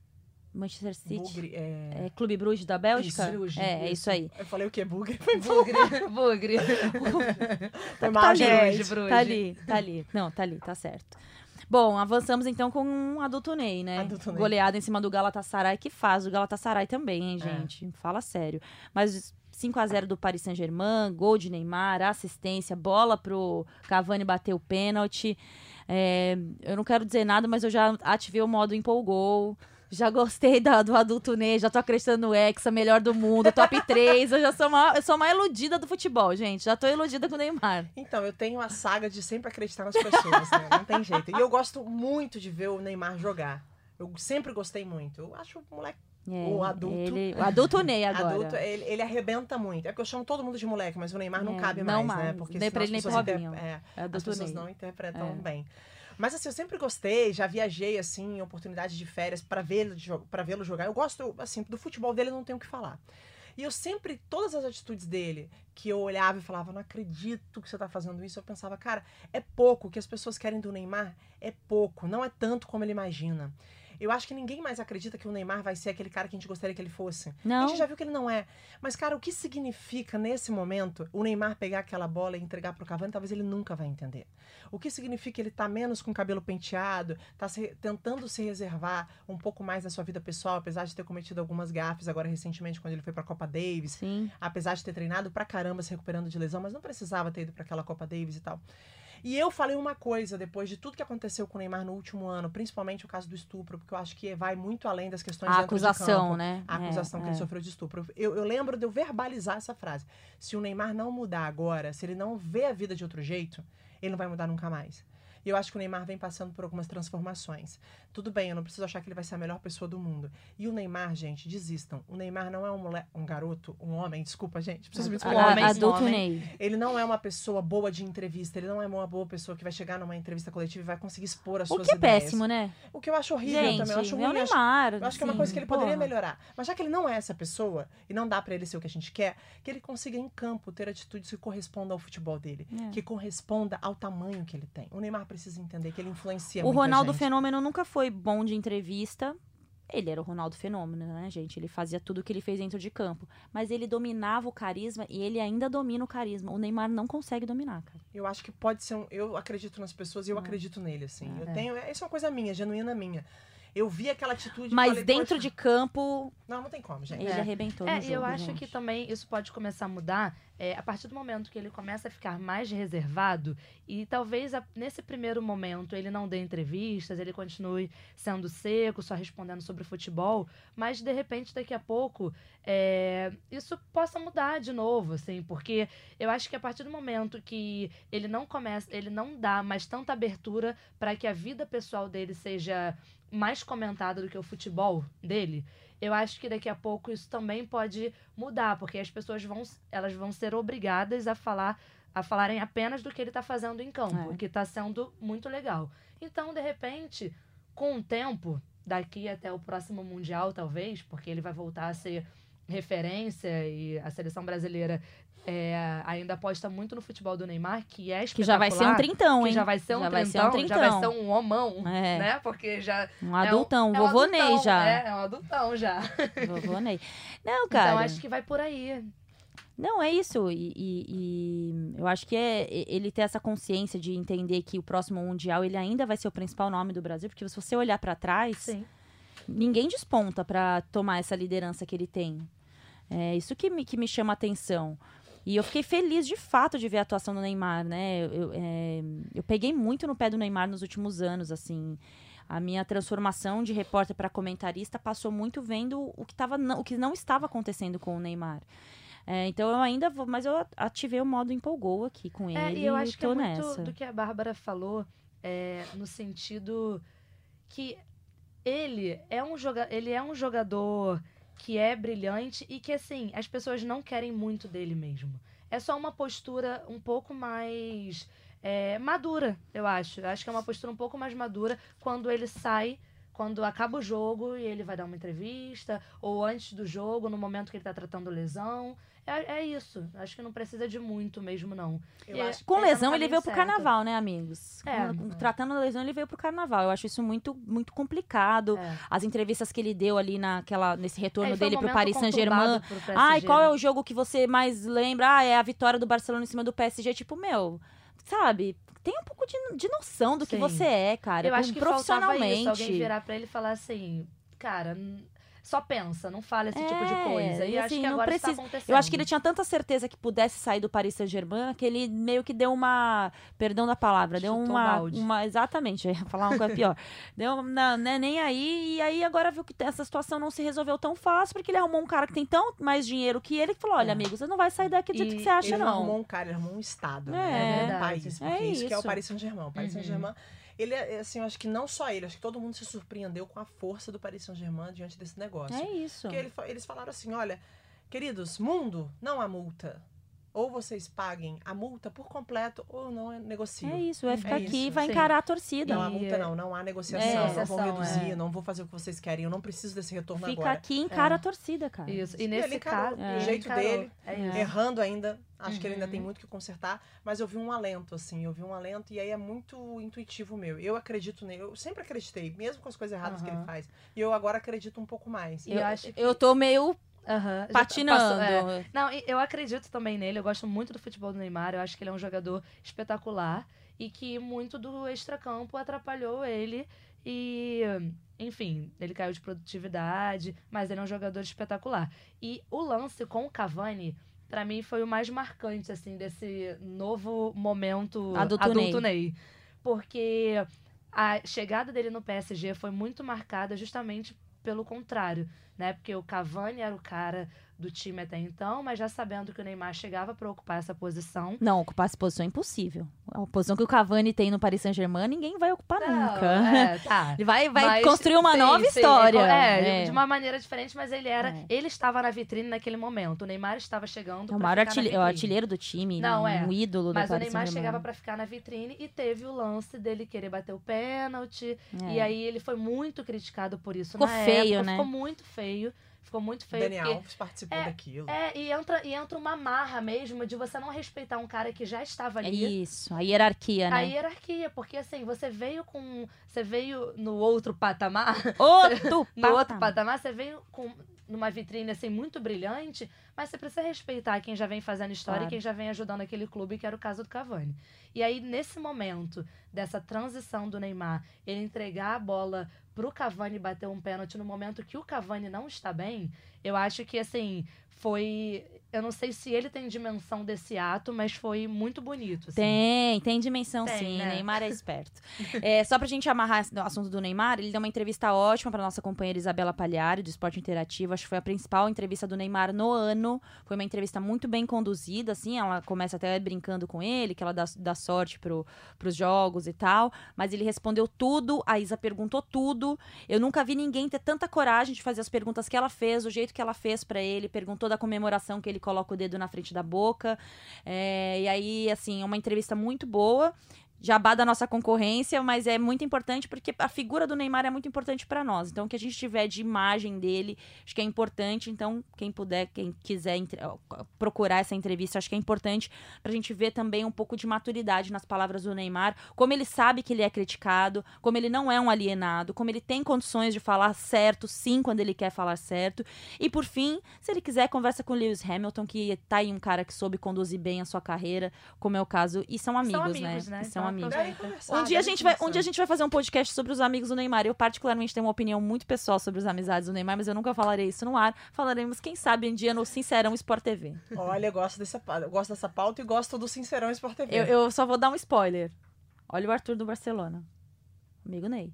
Manchester City. Bugre, é... É Clube Bruges da Bélgica? Isso, Bruges, é, é isso. isso aí. Eu falei o que? Bugre? Bugre. Bugre. Foi Tá mal, ali, tá ali, tá ali. Não, tá ali, tá certo. Bom, avançamos então com um adulto Ney, né? Adulto Ney. Goleada em cima do Galatasaray, que faz o Galatasaray também, hein, É. gente? Fala sério. Mas 5 a 0 do Paris Saint-Germain, gol de Neymar, assistência, bola pro Cavani bater o pênalti. É, eu não quero dizer nada, mas eu já ativei o modo empolgou. Já gostei da- do adulto Ney, já tô acreditando no Hexa, melhor do mundo, top 3. Eu já sou uma, eu sou uma iludida do futebol, gente. Já tô iludida com o Neymar. Então, eu tenho a saga de sempre acreditar nas pessoas, né? Não tem jeito. E eu gosto muito de ver o Neymar jogar. Eu sempre gostei muito. Eu acho o moleque É, O adulto. Ele, o adulto Ney agora. adulto, ele, ele arrebenta muito. É porque eu chamo todo mundo de moleque, mas o Neymar não É, cabe não mais, né? mais. Porque Nem senão pra as ele, nem pessoas inter- é, É as pessoas não interpretam É. bem. Mas assim, eu sempre gostei, já viajei assim, oportunidades de férias para vê-lo para vê-lo jogar. Eu gosto assim do futebol dele, não tenho o que falar. E eu sempre, todas as atitudes dele, que eu olhava e falava, não acredito que você tá fazendo isso, eu pensava, cara, é pouco o que as pessoas querem do Neymar, é pouco, não é tanto como ele imagina. Eu acho que ninguém mais acredita que o Neymar vai ser aquele cara que a gente gostaria que ele fosse. A Não. gente já viu que ele não é. Mas, cara, o que significa nesse momento o Neymar pegar aquela bola e entregar pro Cavani, talvez ele nunca vai entender. O que significa ele tá menos com o cabelo penteado, tá se- tentando se reservar um pouco mais da sua vida pessoal, apesar de ter cometido algumas gafes agora recentemente quando ele foi pra Copa Davis, Sim. apesar de ter treinado pra caramba se recuperando de lesão, mas não precisava ter ido pra aquela Copa Davis e tal. E eu falei uma coisa depois de tudo que aconteceu com o Neymar no último ano, principalmente o caso do estupro, porque eu acho que vai muito além das questões A de acusação, campo né? a acusação É, que é. ele sofreu de estupro. Eu, eu lembro de eu verbalizar essa frase. Se o Neymar não mudar agora, se ele não vê a vida de outro jeito, ele não vai mudar nunca mais. E eu acho que o Neymar vem passando por algumas transformações. Tudo bem, eu não preciso achar que ele vai ser a melhor pessoa do mundo. E o Neymar, gente, desistam. O Neymar não é um, mole... um garoto, um homem, desculpa, gente. Preciso me desculpar. homem, a- adulto homem. Ney. Ele não é uma pessoa boa de entrevista, ele não é uma boa pessoa que vai chegar numa entrevista coletiva e vai conseguir expor as O suas que é ideias. péssimo, né? O que eu acho horrível Gente, também. Eu acho é o ruim, eu acho Neymar. eu acho que é uma coisa que ele poderia porra. melhorar. Mas já que ele não é essa pessoa, e não dá pra ele ser o que a gente quer, que ele consiga em campo ter atitudes que correspondam ao futebol dele. É. Que corresponda ao tamanho que ele tem. O Neymar precisa entender que ele influencia O Ronaldo gente. Fenômeno nunca foi bom de entrevista. Ele era o Ronaldo Fenômeno, né, gente? Ele fazia tudo o que ele fez dentro de campo. Mas ele dominava o carisma e ele ainda domina o carisma. O Neymar não consegue dominar, cara. Eu acho que pode ser um. Eu acredito nas pessoas e eu acredito nele, assim. Eu É. tenho. Isso é uma coisa minha, genuína minha. Eu vi aquela atitude. Mas falei, dentro "Poxa, de campo, Não, não tem como, gente. ele É. arrebentou É, no e jogo, eu acho gente. que também isso pode começar a mudar é, a partir do momento que ele começa a ficar mais reservado e talvez a- nesse primeiro momento ele não dê entrevistas, ele continue sendo seco, só respondendo sobre futebol, mas de repente daqui a pouco é, isso possa mudar de novo, assim, porque eu acho que a partir do momento que ele não começa, ele não dá mais tanta abertura para que a vida pessoal dele seja mais comentada do que o futebol dele, eu acho que daqui a pouco isso também pode mudar, porque as pessoas vão, elas vão ser obrigadas a falar a falarem apenas do que ele está fazendo em campo, É. que está sendo muito legal. Então, de repente, com o tempo, daqui até o próximo mundial, talvez, porque ele vai voltar a ser referência e a seleção brasileira é, ainda aposta muito no futebol do Neymar, que é Que já vai ser um trintão, que hein? já vai ser um, Já vai trintão, ser um já vai trintão. ser um homão, É. né? Porque já Um adultão, é um, vovô é um Ney adultão, já. É, é um adultão já. Vovô Ney. Não, cara. Então acho que vai por aí. Não, é isso. E, e- e eu acho que é ele ter essa consciência de entender que o próximo Mundial ele ainda vai ser o principal nome do Brasil, porque se você olhar pra trás, Sim. Ninguém desponta pra tomar essa liderança que ele tem. É isso que me, que me chama a atenção. E eu fiquei feliz de fato de ver a atuação do Neymar, né? Eu, eu, é, eu peguei muito no pé do Neymar nos últimos anos, assim. A minha transformação de repórter para comentarista passou muito vendo o que, tava, não- o que não estava acontecendo com o Neymar. É, então eu ainda vou, mas eu ativei o modo empolgou aqui com ele. É, e eu acho que é muito nessa. do que a Bárbara falou, é, no sentido que ele é um joga ele é um jogador que é brilhante e que assim as pessoas não querem muito dele mesmo. É só uma postura um pouco mais é, madura, eu acho. Eu acho que é uma postura um pouco mais madura quando ele sai. Quando acaba o jogo e ele vai dar uma entrevista, ou antes do jogo, no momento que ele tá tratando lesão. É, é isso. Acho que não precisa de muito mesmo, não. Eu E- acho Com tá lesão, ele veio pro certo. carnaval, né, amigos? É. Com- Tratando a lesão, ele veio pro carnaval. Eu acho isso muito, muito complicado. É. As entrevistas que ele deu ali naquela, nesse retorno É, e foi um dele pro Paris Saint-Germain. pro Ai, qual é né? o jogo que você mais lembra? Ah, é a vitória do Barcelona em cima do PSG. Tipo, meu, sabe? Tem um pouco de, de noção do que Sim. você é, cara. Eu acho que profissionalmente. isso, alguém virar pra ele e falar assim, cara, só pensa, não fala esse tipo de É, coisa. E, e acho assim, que não agora precisa- está acontecendo. Eu acho que ele tinha tanta certeza que pudesse sair do Paris Saint-Germain que ele meio que deu uma. Perdão da palavra, deu Chutou o uma, balde. uma. Exatamente, eu ia falar uma coisa pior. deu não, né, nem aí, e aí agora viu que essa situação não se resolveu tão fácil, porque ele arrumou um cara que tem tão mais dinheiro que ele que falou: olha, É. amigo, você não vai sair daqui do jeito E que você acha, Ele não não. arrumou um cara, ele arrumou um estado, É, né? Um país. Porque É isso, que é o isso. Paris Saint-Germain. O Paris Uhum. Saint-Germain, ele é, assim, eu acho que não só ele, acho que todo mundo se surpreendeu com a força do Paris Saint-Germain diante desse negócio. É isso. Porque ele eles falaram assim: olha, queridos, mundo, não há multa. Ou vocês paguem a multa por completo ou não negociam. É isso, vai ficar É aqui e vai Sim. encarar a torcida. Não há multa, não. Não há negociação. É, não vou reduzir, é. não vou fazer o que vocês querem. Eu não preciso desse retorno Fica agora. aqui e encara É. a torcida, cara. Isso. E E nesse ele encarou caso, do jeito encarou. dele, É. Errando ainda. Acho que ele ainda Uhum. tem muito que consertar. Mas eu vi um alento, assim. Eu vi um alento e aí é muito intuitivo meu. Eu acredito nele. Eu sempre acreditei, mesmo com as coisas erradas que ele faz. E eu agora acredito um pouco mais. E eu acho que- Eu tô meio Já patinando. passou- é. Não, e eu acredito também nele. Eu gosto muito do futebol do Neymar. Eu acho que ele é um jogador espetacular e que muito do extracampo atrapalhou ele. E, enfim, ele caiu de produtividade, mas ele é um jogador espetacular. E o lance com o Cavani, pra mim, foi o mais marcante, assim, desse novo momento Adulto adulto, Ney. Ney. Porque a chegada dele no PSG foi muito marcada justamente pelo contrário, né? Porque o Cavani era o cara do time até então, mas já sabendo que o Neymar chegava para ocupar essa posição. Não, ocupar essa posição é impossível. A posição que o Cavani tem no Paris Saint-Germain, ninguém vai ocupar Não, nunca. É, tá. Ele vai, vai Mas, construir uma sim, nova sim, história. É, É. de uma maneira diferente, mas ele era. É. Ele estava na vitrine naquele momento. O Neymar estava chegando. É o na artilheiro, é o artilheiro do time, Não, um é. ídolo Mas do o Paris Neymar chegava pra ficar na vitrine e teve o lance dele querer bater o pênalti. É. E aí ele foi muito criticado por isso. Ficou na feio, época, né? Ficou muito feio. Ficou muito O feio. Daniel porque- Alves participou é, daquilo. É, e entra, e entra uma marra mesmo de você não respeitar um cara que já estava É ali. isso, a hierarquia, A né? hierarquia, porque assim, você veio com. Você veio no outro patamar. Outro No outro patamar. patamar, você veio com numa vitrine assim muito brilhante, mas você precisa respeitar quem já vem fazendo história Claro. e quem já vem ajudando aquele clube, que era o caso do Cavani. E aí, nesse momento dessa transição do Neymar, ele entregar a bola pro Cavani bater um pênalti no momento que o Cavani não está bem, eu acho que assim, foi. Eu não sei se ele tem dimensão desse ato, mas foi muito bonito. assim. Tem, tem dimensão Tem, sim. né? Neymar é esperto. é, só pra gente amarrar o assunto do Neymar, ele deu uma entrevista ótima pra nossa companheira Isabela Palhari, do Esporte Interativo. Acho que foi a principal entrevista do Neymar no ano. Foi uma entrevista muito bem conduzida, assim. Ela começa até brincando com ele, que ela dá, dá sorte pro, pros jogos e tal. Mas ele respondeu tudo, a Isa perguntou tudo. Eu nunca vi ninguém ter tanta coragem de fazer as perguntas que ela fez, o jeito que ela fez pra ele. Perguntou da comemoração que ele coloca o dedo na frente da boca. É, e aí, assim, é uma entrevista muito boa. Jabá da nossa concorrência, mas é muito importante porque a figura do Neymar é muito importante para nós. Então, o que a gente tiver de imagem dele, acho que é importante. Então, quem puder, quem quiser procurar essa entrevista, acho que é importante pra gente ver também um pouco de maturidade nas palavras do Neymar, como ele sabe que ele é criticado, como ele não é um alienado, como ele tem condições de falar certo, sim, quando ele quer falar certo. E por fim, se ele quiser, conversa com o Lewis Hamilton, que tá aí um cara que soube conduzir bem a sua carreira, como é o caso, e são amigos, são amigos né? né? São são Um dia, a gente vai, um dia a gente vai fazer um podcast sobre os amigos do Neymar. Eu, particularmente, tenho uma opinião muito pessoal sobre as amizades do Neymar, mas eu nunca falarei isso no ar. Falaremos, quem sabe, um dia no Sincerão Sport TV. Olha, eu gosto, dessa, eu gosto dessa pauta e gosto do Sincerão Sport TV. Eu, eu só vou dar um spoiler. Olha o Arthur do Barcelona. Amigo Ney.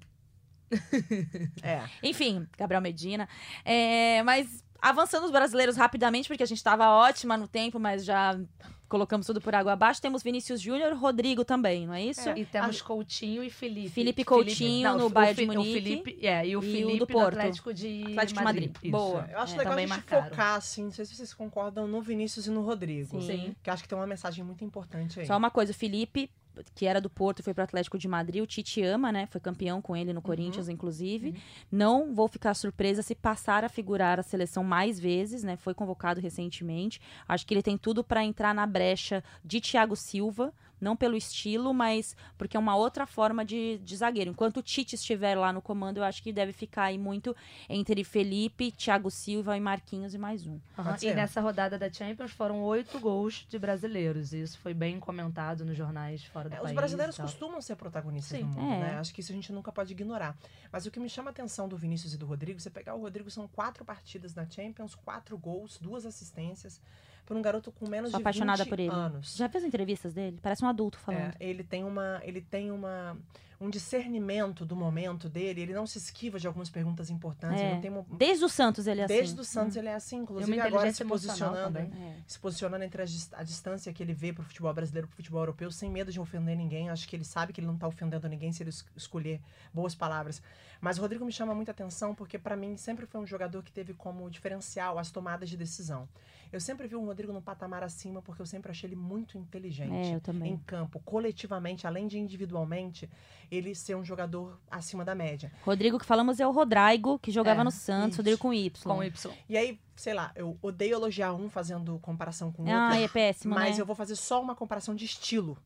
É. Enfim, Gabriel Medina. É, mas avançando os brasileiros rapidamente, porque a gente estava ótima no tempo, mas já colocamos tudo por água abaixo. Temos Vinícius Júnior, Rodrigo também, não é isso? É. E temos Coutinho e Felipe. Felipe Coutinho no o Bayern de Fi- o Munique Felipe, é, e o e o Felipe do Porto. Atlético de Atlético Madrid. Isso. Boa. Eu acho É, legal a gente marcaram. focar, assim, não sei se vocês concordam, no Vinícius e no Rodrigo. Sim. Que eu acho que tem uma mensagem muito importante aí. Só uma coisa, o Felipe, que era do Porto e foi pro Atlético de Madrid, o Tite ama, né? Foi campeão com ele no Corinthians, inclusive. Não vou ficar surpresa se passar a figurar a seleção mais vezes, né? Foi convocado recentemente. Acho que ele tem tudo para entrar na brecha de Thiago Silva. Não pelo estilo, mas porque é uma outra forma de, de zagueiro. Enquanto o Tite estiver lá no comando, eu acho que deve ficar aí muito entre Felipe, Thiago Silva e Marquinhos e mais um. Pode E ser. nessa rodada da Champions foram oito gols de brasileiros. E isso foi bem comentado nos jornais fora do É, país. os brasileiros costumam ser protagonistas Sim. no mundo, É. né? Acho que isso a gente nunca pode ignorar. Mas o que me chama a atenção do Vinícius e do Rodrigo, você pegar o Rodrigo, são quatro partidas na Champions, quatro gols, duas assistências, por um garoto com menos Sou de apaixonada 20 por ele. anos. Já fez entrevistas dele? Parece um adulto falando. É, ele tem uma, ele tem uma um discernimento do momento dele, ele não se esquiva de algumas perguntas importantes, É. ele não tem uma, Desde o Santos ele é assim. Desde o Santos ele é assim, inclusive agora se posicionando. É. se posicionando entre a, dis- a distância que ele vê pro futebol brasileiro pro futebol europeu, sem medo de ofender ninguém. Acho que ele sabe que ele não tá ofendendo ninguém se ele es- escolher boas palavras. Mas o Rodrigo me chama muita atenção porque para mim sempre foi um jogador que teve como diferencial as tomadas de decisão. Eu sempre vi o Rodrigo num patamar acima porque eu sempre achei ele muito inteligente É, eu também. em campo, coletivamente, além de individualmente, ele ser um jogador acima da média. Rodrigo que falamos é o Rodrigo, que jogava É, no Santos, isso. Rodrigo com Y. Com Y. E aí, sei lá, eu odeio elogiar um fazendo comparação com o Ah, outro. é péssimo, Mas né? eu vou fazer só uma comparação de estilo.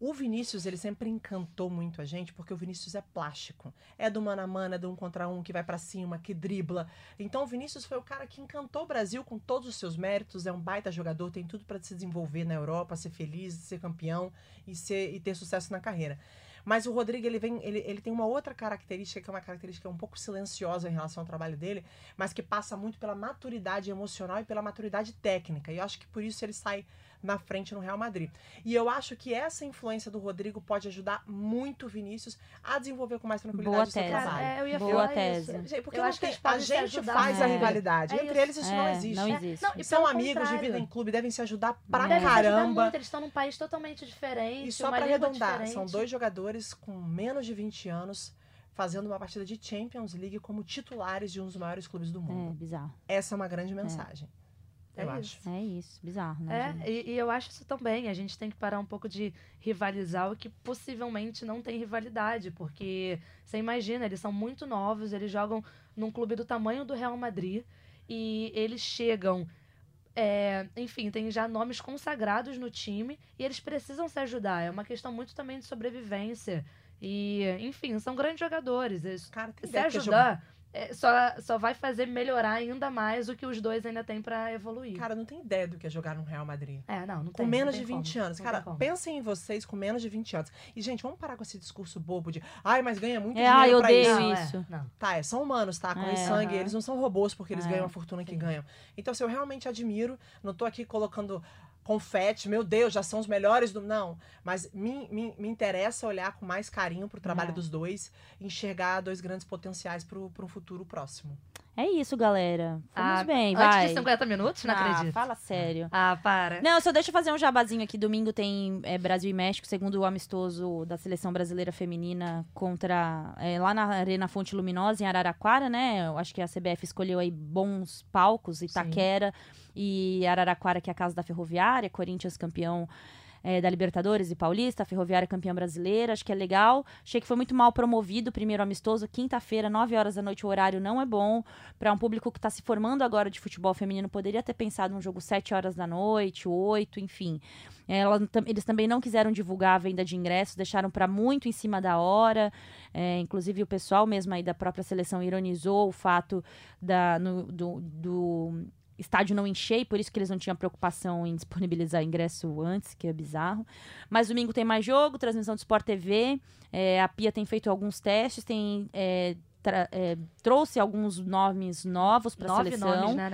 O Vinícius, ele sempre encantou muito a gente, porque o Vinícius é plástico. É do mano a mano, é do um contra um, que vai pra cima, que dribla. Então o Vinícius foi o cara que encantou o Brasil com todos os seus méritos, é um baita jogador, tem tudo pra se desenvolver na Europa, ser feliz, ser campeão e, ser, e ter sucesso na carreira. Mas o Rodrigo, ele, vem, ele, ele tem uma outra característica, que é uma característica um pouco silenciosa em relação ao trabalho dele, mas que passa muito pela maturidade emocional e pela maturidade técnica. E eu acho que por isso ele sai na frente no Real Madrid. E eu acho que essa influência do Rodrigo pode ajudar muito o Vinícius a desenvolver com mais tranquilidade Boa o seu tese. trabalho. É, eu ia Boa falar tese. isso. Porque Eu acho que tem- a gente faz a muito. rivalidade. É Entre isso. eles isso não É, existe. não É, existe. não, e São pelo amigos, contrário. dividem clube, devem se ajudar pra Deve Deve se ajudar caramba. muito, eles estão num país totalmente diferente. E só pra arredondar, diferente. são dois jogadores com menos de 20 anos fazendo uma partida de Champions League como titulares de um dos maiores clubes do É, mundo. bizarro. Essa é uma grande mensagem. É eu isso. acho. É isso, bizarro, né? É, e, e eu acho isso também. A gente tem que parar um pouco de rivalizar o que possivelmente não tem rivalidade, porque você imagina, eles são muito novos, eles jogam num clube do tamanho do Real Madrid e eles chegam. É, enfim, tem já nomes consagrados no time e eles precisam se ajudar. É uma questão muito também de sobrevivência. E, enfim, são grandes jogadores. Eles, Cara, tem se jogar- ajudar, é, só, só vai fazer melhorar ainda mais o que os dois ainda têm pra evoluir. Cara, não tem ideia do que é jogar no Real Madrid. é, não, não Com tem, menos não de tem 20 como, anos. Cara, tem pensem em vocês com menos de 20 anos. E, gente, vamos parar com esse discurso bobo de ai, mas ganha muito É, ai, dinheiro eu pra odeio isso. Não, isso. É, não. Tá, é, são humanos, tá? Com É, sangue, aham. eles não são robôs porque eles É, ganham a fortuna que sim. ganham. Então, se eu realmente admiro, não tô aqui colocando confete, meu Deus, já são os melhores do. Não. Mas me, me, me interessa olhar com mais carinho pro trabalho É. dos dois, enxergar dois grandes potenciais pro um futuro próximo. É isso, galera. Fomos Ah, bem, Antes vai. de 50 minutos? Não ah, acredito. fala sério. Ah, para. Não, só deixa eu fazer um jabazinho aqui. Domingo tem é, Brasil e México, segundo o amistoso da seleção brasileira feminina contra. é, lá na Arena Fonte Luminosa, em Araraquara, né? Eu acho que a CBF escolheu aí bons palcos, Itaquera e Araraquara, que é a casa da Ferroviária, Corinthians campeão. É, da Libertadores e Paulista, Ferroviária campeã brasileira, acho que é legal. Achei que foi muito mal promovido primeiro amistoso, quinta-feira, 9 horas da noite, o horário não é bom. Para um público que está se formando agora de futebol feminino, poderia ter pensado num jogo 7 horas da noite, 8, enfim. É, ela, eles também não quiseram divulgar a venda de ingressos, deixaram para muito em cima da hora. É, inclusive, o pessoal mesmo aí da própria seleção ironizou o fato da, no, do, do estádio não encher, e por isso que eles não tinham preocupação em disponibilizar ingresso antes, que é bizarro. Mas domingo tem mais jogo, transmissão do Sport TV. É, a Pia tem feito alguns testes, tem. É, é, trouxe alguns nomes novos para a seleção. Nomes, né,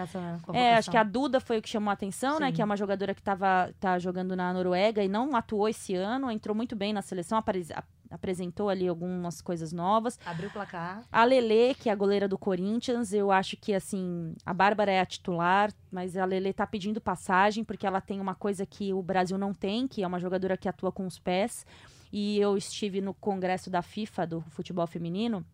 é, acho que a Duda foi o que chamou a atenção, Sim. né? Que é uma jogadora que estava tá jogando na Noruega e não atuou esse ano, entrou muito bem na seleção, apresentou ali algumas coisas novas. Abriu o placar. A Lele, que é a goleira do Corinthians, eu acho que assim, a Bárbara é a titular, mas a Lele tá pedindo passagem porque ela tem uma coisa que o Brasil não tem, que é uma jogadora que atua com os pés. E eu estive no congresso da FIFA do futebol feminino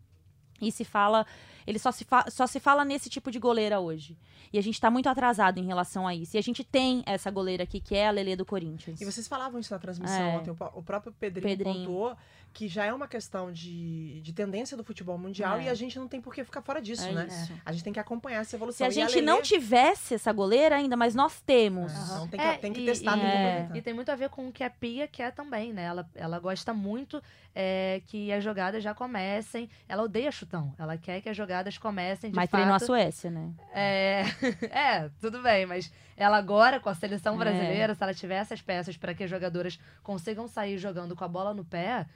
e se fala ele só se, fa só se fala nesse tipo de goleira hoje. E a gente tá muito atrasado em relação a isso. E a gente tem essa goleira aqui, que é a Lele do Corinthians. E vocês falavam isso na transmissão é. ontem. O próprio Pedrinho, Pedrinho, pontuou que já é uma questão de, de tendência do futebol mundial é. e a gente não tem por que ficar fora disso, é né? Isso. A gente tem que acompanhar essa evolução. Se a gente a Lelê... não tivesse essa goleira ainda, mas nós temos. Uhum. Então tem que, é, tem que e, testar. E, e, tem muito a ver com o que a Pia quer também, né? Ela, ela gosta muito é, que as jogadas já comecem. Ela odeia chutão. Ela quer que as jogadas comecem de mas fato. treinou a Suécia, né? É, é, tudo bem, mas ela agora, com a seleção é. brasileira, se ela tiver essas peças para que as jogadoras consigam sair jogando com a bola no pé,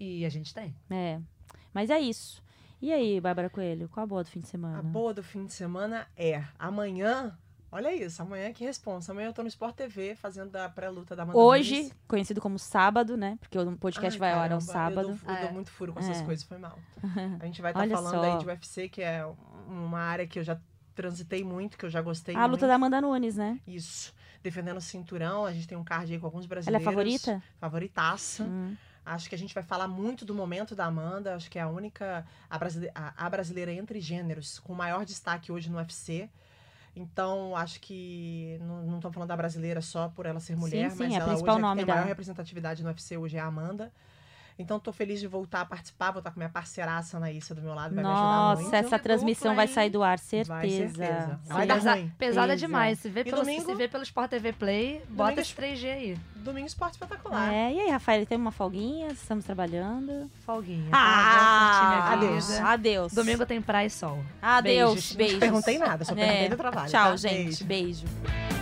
e a gente tem. É. Mas é isso. E aí, Bárbara Coelho, qual a boa do fim de semana? A boa do fim de semana é amanhã Olha isso, amanhã é que responsa. Amanhã eu tô no Sport TV fazendo a pré-luta da Amanda Hoje, Nunes. conhecido como sábado, né? Porque o podcast Ai, vai ao ar ao sábado. Eu dou, eu dou é. muito furo com essas é. coisas, foi mal. A gente vai estar tá falando só. aí de UFC, que é uma área que eu já transitei muito, que eu já gostei a muito. A luta da Amanda Nunes, né? Isso. Defendendo o cinturão, a gente tem um card aí com alguns brasileiros. Ela é favorita? Favoritaça. Hum. Acho que a gente vai falar muito do momento da Amanda. Acho que é a única, a brasileira, a, a brasileira entre gêneros, com maior destaque hoje no UFC. Então, acho que não estou falando da brasileira só por ela ser mulher, sim, sim, mas é ela hoje nome é, tem a maior representatividade no UFC hoje é a Amanda. Então, estou feliz de voltar a participar, vou estar com minha parceiraça Anaísa do meu lado, vai Nossa, me ajudar muito. essa transmissão vai sair do ar, certeza. Vai, certeza. Vai dar ruim. Pesada demais. Se vê, pelo, domingo, se vê pelo Sport TV Play, bota esse 3G aí. Domingo Esporte Espetacular. É, e aí, Rafael, tem uma folguinha? Estamos trabalhando? Folguinha. Ah, tá? adeus. Adeus. Domingo tem praia e sol. Adeus, beijos. Não perguntei nada, só perguntei é. do trabalho. Tchau, tá? gente. beijo. beijo.